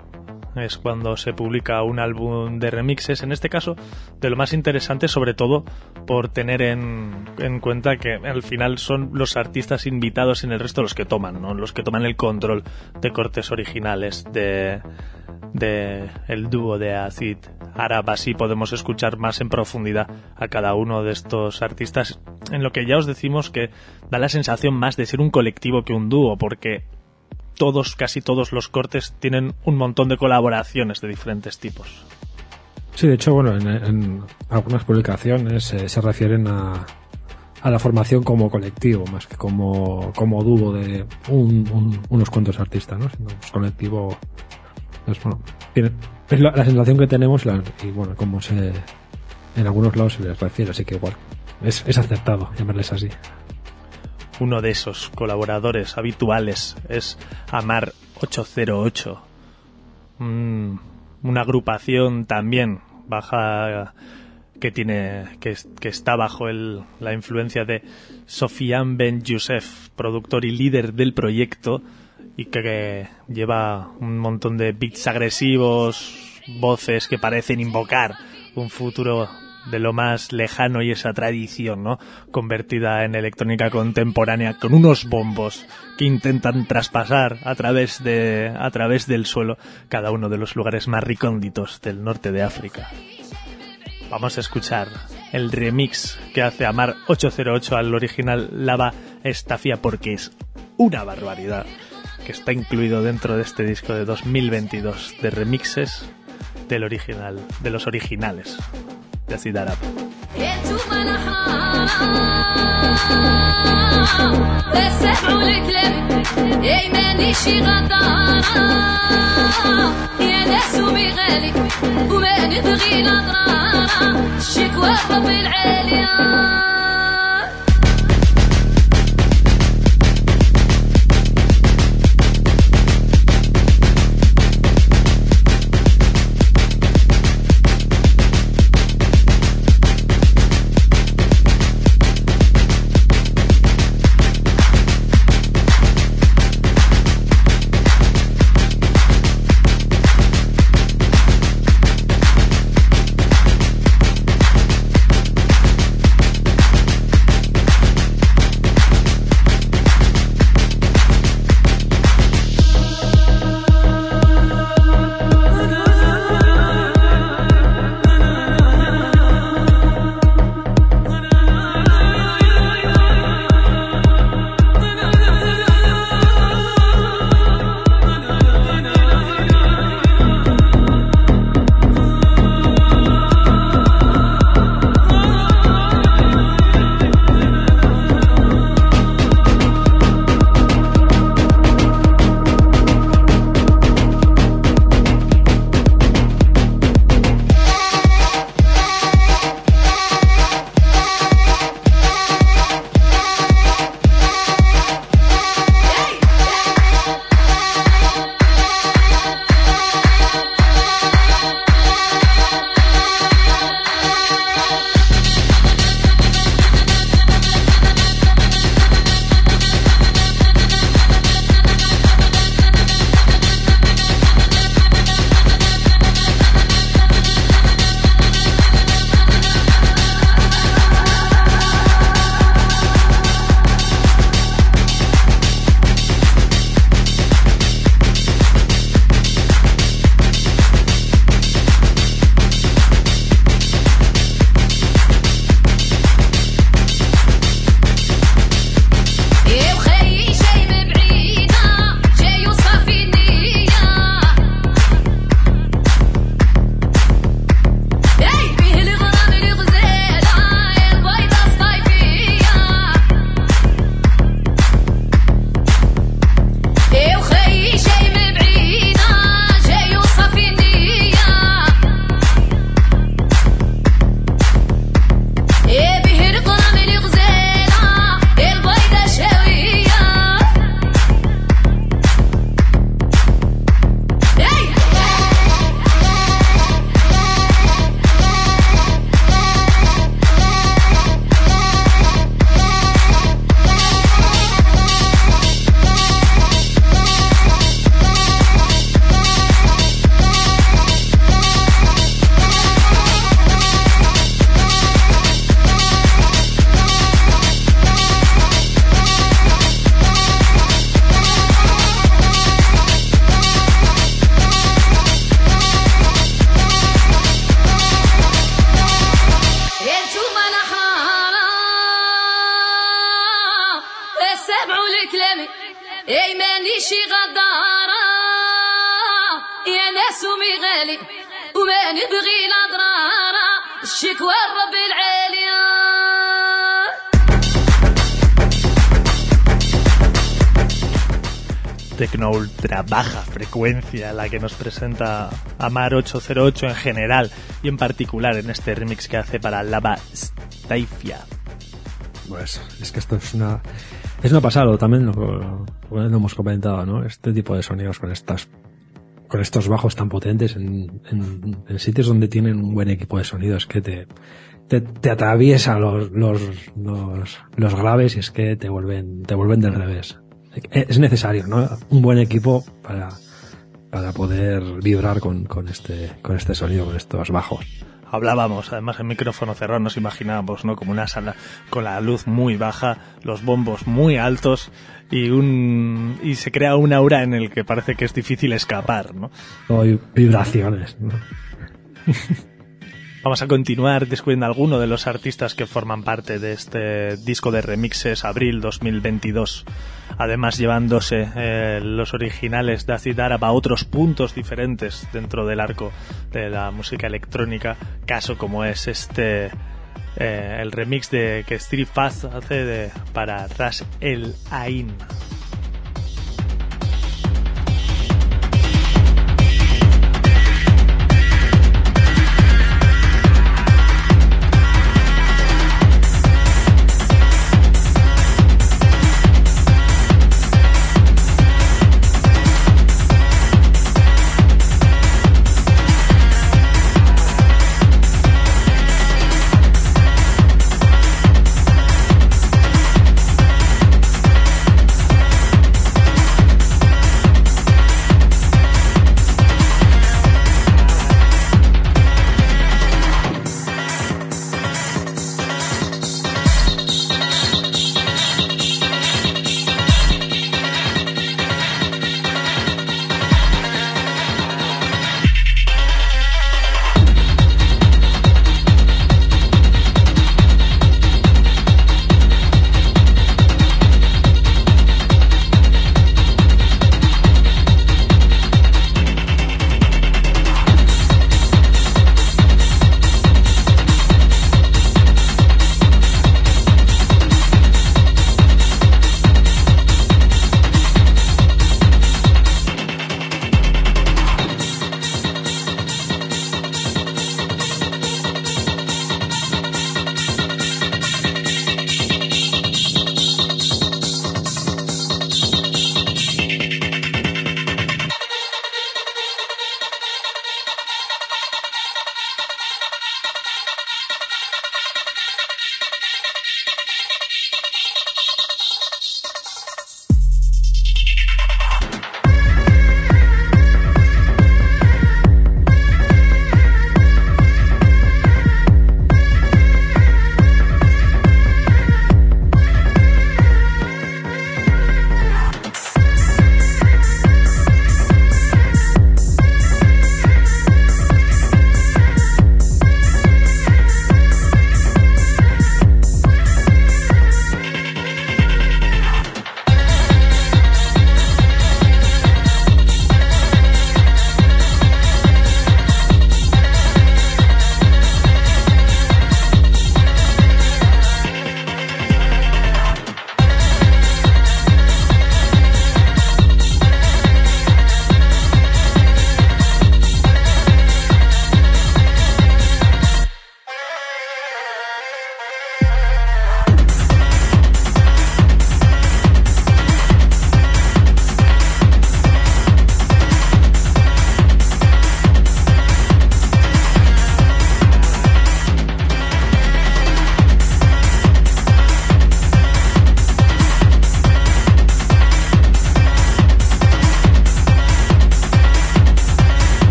es cuando se publica un álbum de remixes, en este caso de lo más interesante sobre todo por tener en, en cuenta que al final son los artistas invitados en el resto los que toman, ¿no? los que toman el control de cortes originales de, de el dúo de Acid Arab, así podemos escuchar más en profundidad a cada uno de estos artistas, en lo que ya os decimos que da la sensación más de ser un colectivo que un dúo, porque todos, casi todos los cortes tienen un montón de colaboraciones de diferentes tipos. Sí, de hecho, bueno, en, en algunas publicaciones eh, se refieren a, a la formación como colectivo, más que como, como dúo de un- un- unos cuantos artistas, ¿no? Sino, pues, colectivo. pues, bueno, tiene- es la, sensación que tenemos la- y, bueno, como se. En algunos lados se les refiere, así que igual. Es, es acertado llamarles así. Uno de esos colaboradores habituales es Amar 808. Mm, una agrupación también baja que tiene que, es- que está bajo el- la influencia de Sofian Ben Youssef, productor y líder del proyecto y que lleva un montón de beats agresivos, voces que parecen invocar un futuro de lo más lejano y esa tradición, ¿no? Convertida en electrónica contemporánea con unos bombos que intentan traspasar a través de a través del suelo cada uno de los lugares más recónditos del norte de África. Vamos a escuchar el remix que hace Amar 808 al original Lava Estafia porque es una barbaridad que está incluido dentro de este disco de 2022 de remixes del original, de los originales Merci d'aller. وسعوا الكلاب اي مانيشي غدارة. يا ناس ومي غالي وما نبغي نضرارة الشكوى بالعالية baja frecuencia la que nos presenta Amar 808 en general y en particular en este remix que hace para Lava Staifia. Pues es que esto es una es una pasada, también lo, lo- lo hemos comentado, ¿no? Este tipo de sonidos con estas con estos bajos tan potentes en, sitios donde tienen un buen equipo de sonidos que te te, atraviesa los, los, los, los graves y es que te vuelven te vuelven del revés. Es necesario, ¿no? Un buen equipo para para poder vibrar con, con este con este sonido, con estos bajos. Hablábamos, además en micrófono cerrado nos imaginábamos, ¿no? Como una sala con la luz muy baja, los bombos muy altos y un y se crea un aura en el que parece que es difícil escapar, ¿no? Vi- vibraciones, ¿no? Vamos a continuar descubriendo alguno de los artistas que forman parte de este disco de remixes abril 2022. Además llevándose eh, los originales de Acid Arab a otros puntos diferentes dentro del arco de la música electrónica, caso como es este eh, el remix de que Street Fast hace de, para Ras El Ain.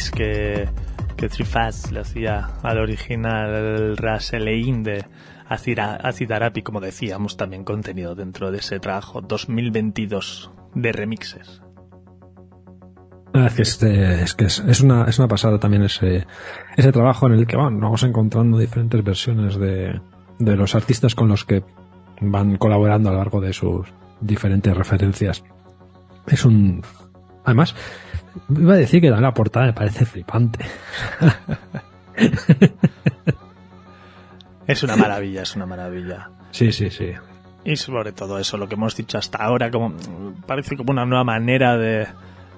Remix que, que Trifaz le hacía al original Raselein de y como decíamos también contenido dentro de ese trabajo 2022 de remixes. Ah, Es que, este- es, una, es una pasada también ese, ese trabajo en el que vamos encontrando diferentes versiones de, de los artistas con los que van colaborando a lo largo de sus diferentes referencias. Es un... Además, iba a decir que la portada me parece flipante. Es una maravilla, es una maravilla. Sí, sí, sí. Y sobre todo eso, lo que hemos dicho hasta ahora, como parece como una nueva manera de,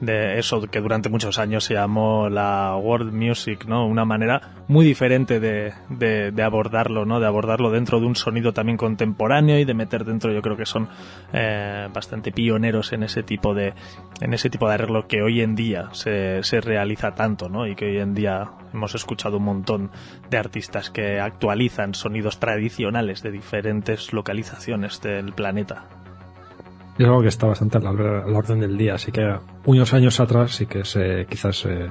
de eso que durante muchos años se llamó la world music, ¿no? Una manera muy diferente de, de, de abordarlo, ¿no? De abordarlo dentro de un sonido también contemporáneo y de meter dentro, yo creo que son eh, bastante pioneros en ese tipo de en ese tipo de arreglo que hoy en día se, se realiza tanto, ¿no? Y que hoy en día hemos escuchado un montón de artistas que actualizan sonidos tradicionales de diferentes localizaciones del planeta. Es algo que está bastante a la, a la orden del día, así que unos años atrás sí que se, quizás se,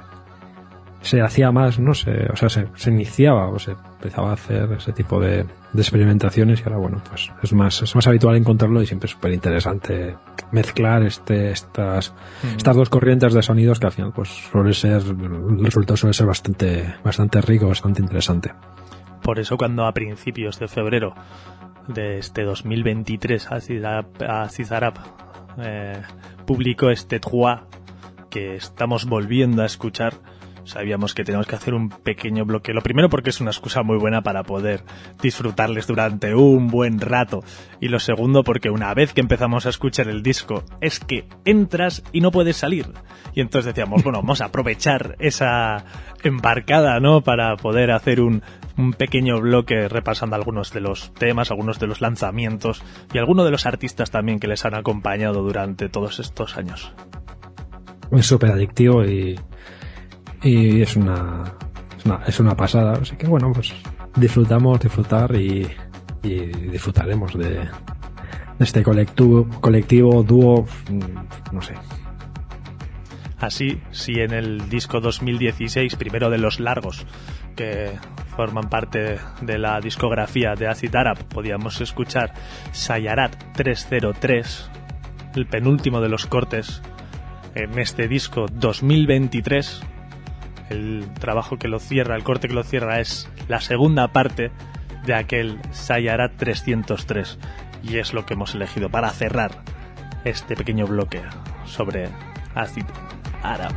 se hacía más, no sé, o sea, se, se iniciaba o se empezaba a hacer ese tipo de, de experimentaciones y ahora, bueno, pues es más, es más habitual encontrarlo y siempre es súper interesante mezclar este, estas, estas dos corrientes de sonidos que al final pues suele ser, el resultado suele ser bastante, bastante rico, bastante interesante. Por eso cuando a principios de febrero de este 2023 Aziz Arab- Aziz Arab eh, publicó este Trois que estamos volviendo a escuchar, sabíamos que teníamos que hacer un pequeño bloque. Lo primero porque es una excusa muy buena para poder disfrutarles durante un buen rato. Y lo segundo porque una vez que empezamos a escuchar el disco es que entras y no puedes salir. Y entonces decíamos, bueno, vamos a aprovechar esa embarcada, ¿no? Para poder hacer un, un pequeño bloque repasando algunos de los temas, algunos de los lanzamientos y algunos de los artistas también que les han acompañado durante todos estos años. es súper adictivo y, y es una, es una es una pasada así que bueno pues disfrutamos disfrutar y, y disfrutaremos de, de este colectivo colectivo dúo mm, no sé Así, si en el disco 2016, primero de los largos que forman parte de la discografía de Acid Arab, podíamos escuchar Sayarat 303, el penúltimo de los cortes en este disco 2023. El trabajo que lo cierra, el corte que lo cierra es la segunda parte de aquel Sayarat 303 y es lo que hemos elegido para cerrar este pequeño bloque sobre Acid Arab.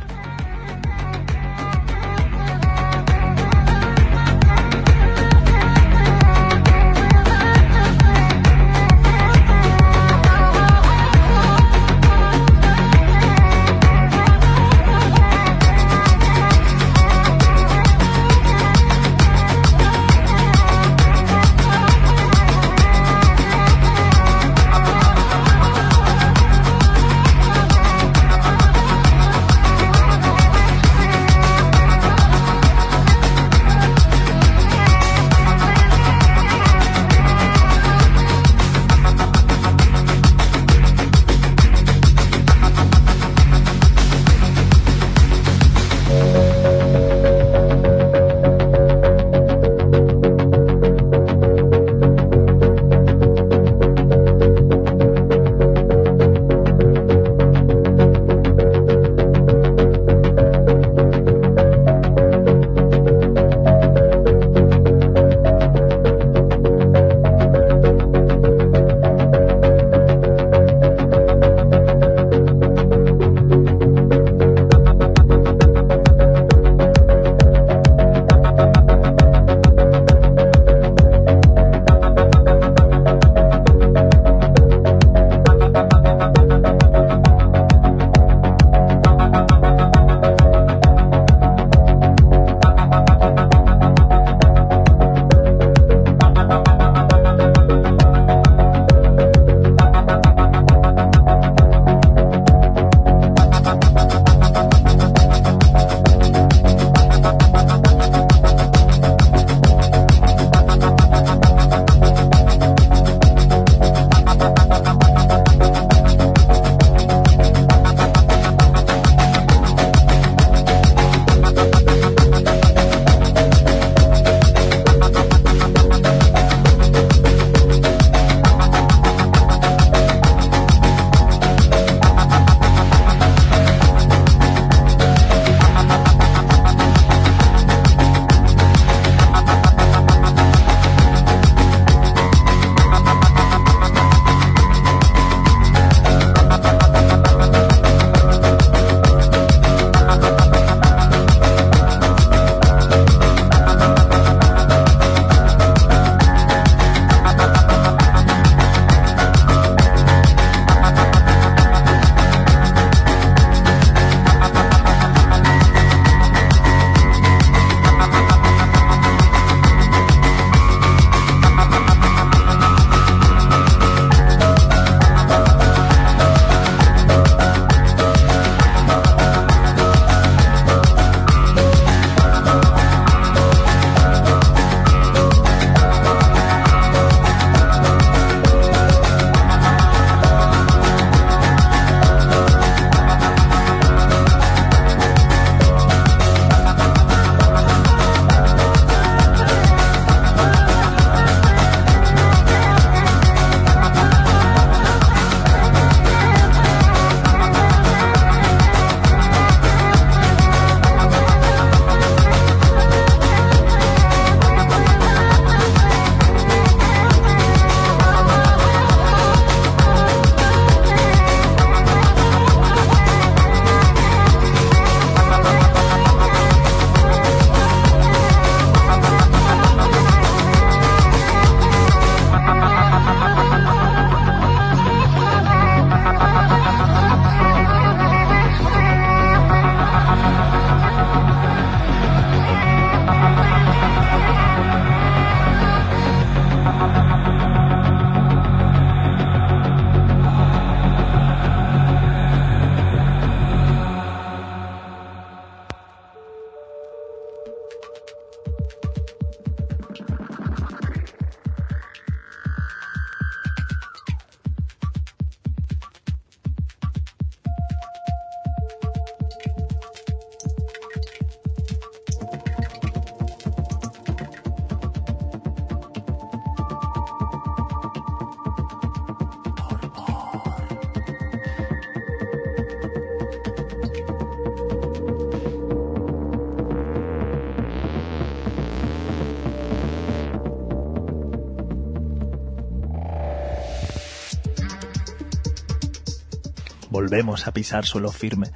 Volvemos a pisar suelo firme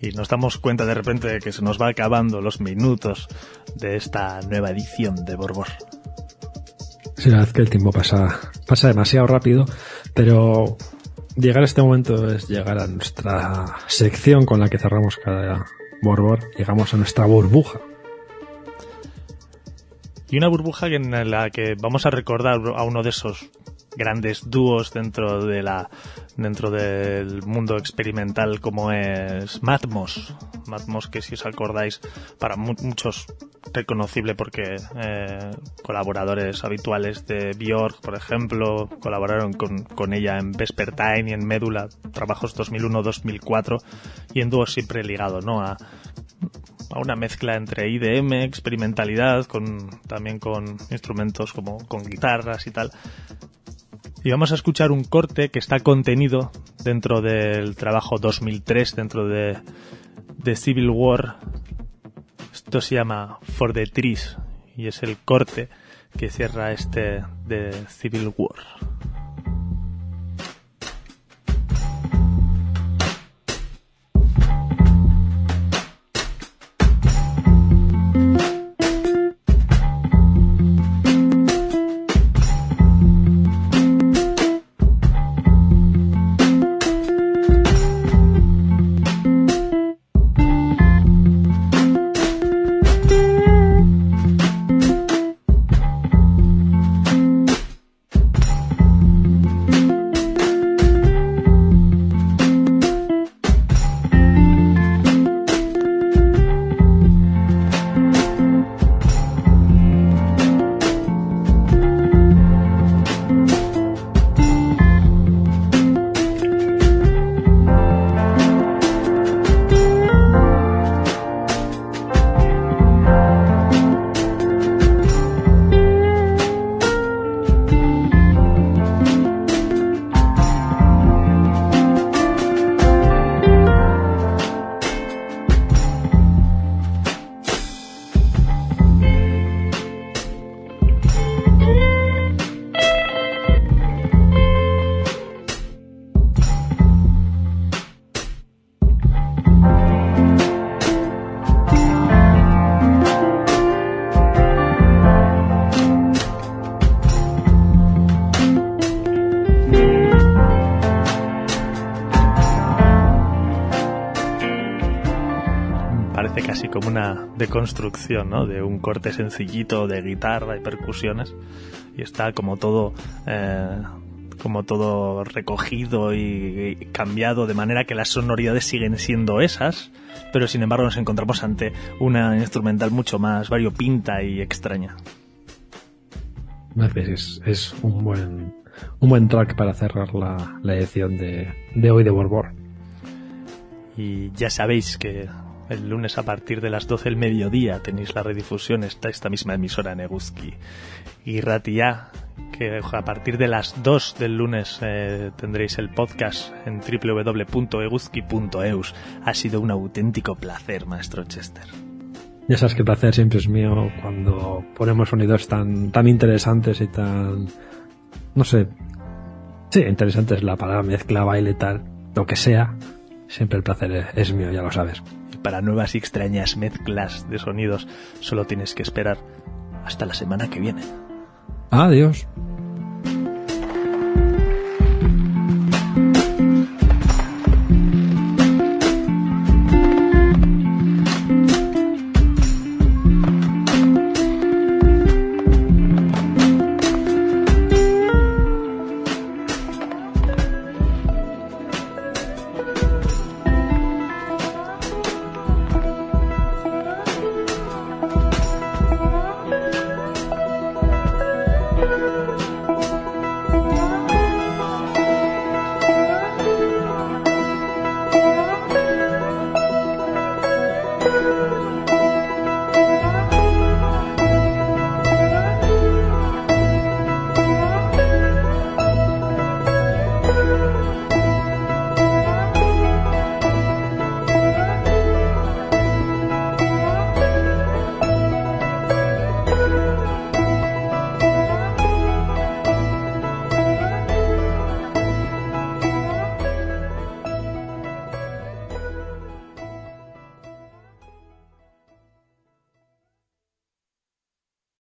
y nos damos cuenta de repente de que se nos va acabando los minutos de esta nueva edición de Borbor. Sí, la verdad que el tiempo pasa, pasa demasiado rápido, pero llegar a este momento es llegar a nuestra sección con la que cerramos cada Borbor. Llegamos a nuestra burbuja. Y una burbuja en la que vamos a recordar a uno de esos grandes dúos dentro de la dentro del mundo experimental como es Matmos. Matmos que si os acordáis para mu- muchos reconocible porque eh, colaboradores habituales de Björk, por ejemplo, colaboraron con, con ella en Vespertine y en Médula, trabajos 2001-2004 y en dúo siempre ligado, ¿no? A, a una mezcla entre IDM, experimentalidad, con también con instrumentos como con guitarras y tal. Y vamos a escuchar un corte que está contenido dentro del trabajo 2003, dentro de, de Civil War. Esto se llama For the Trees y es el corte que cierra este de Civil War. De un corte sencillito de guitarra y percusiones y está como todo eh, como todo recogido y, y cambiado de manera que las sonoridades siguen siendo esas, pero sin embargo nos encontramos ante una instrumental mucho más variopinta y extraña. Es, es un buen un buen track para cerrar la, la edición de, de hoy de Borbor. Y ya sabéis que el lunes a partir de las 12 del mediodía tenéis la redifusión, está esta misma emisora en Eguzki. Y Ratia, que a partir de las 2 del lunes eh, tendréis el podcast en www.eguzki.eus. Ha sido un auténtico placer, maestro Chester. Ya sabes que placer siempre es mío cuando ponemos sonidos tan, tan interesantes y tan... No sé. Sí, interesante es la palabra mezcla, baile, tal. Lo que sea. Siempre el placer es mío, ya lo sabes. Para nuevas y extrañas mezclas de sonidos solo tienes que esperar hasta la semana que viene. Adiós.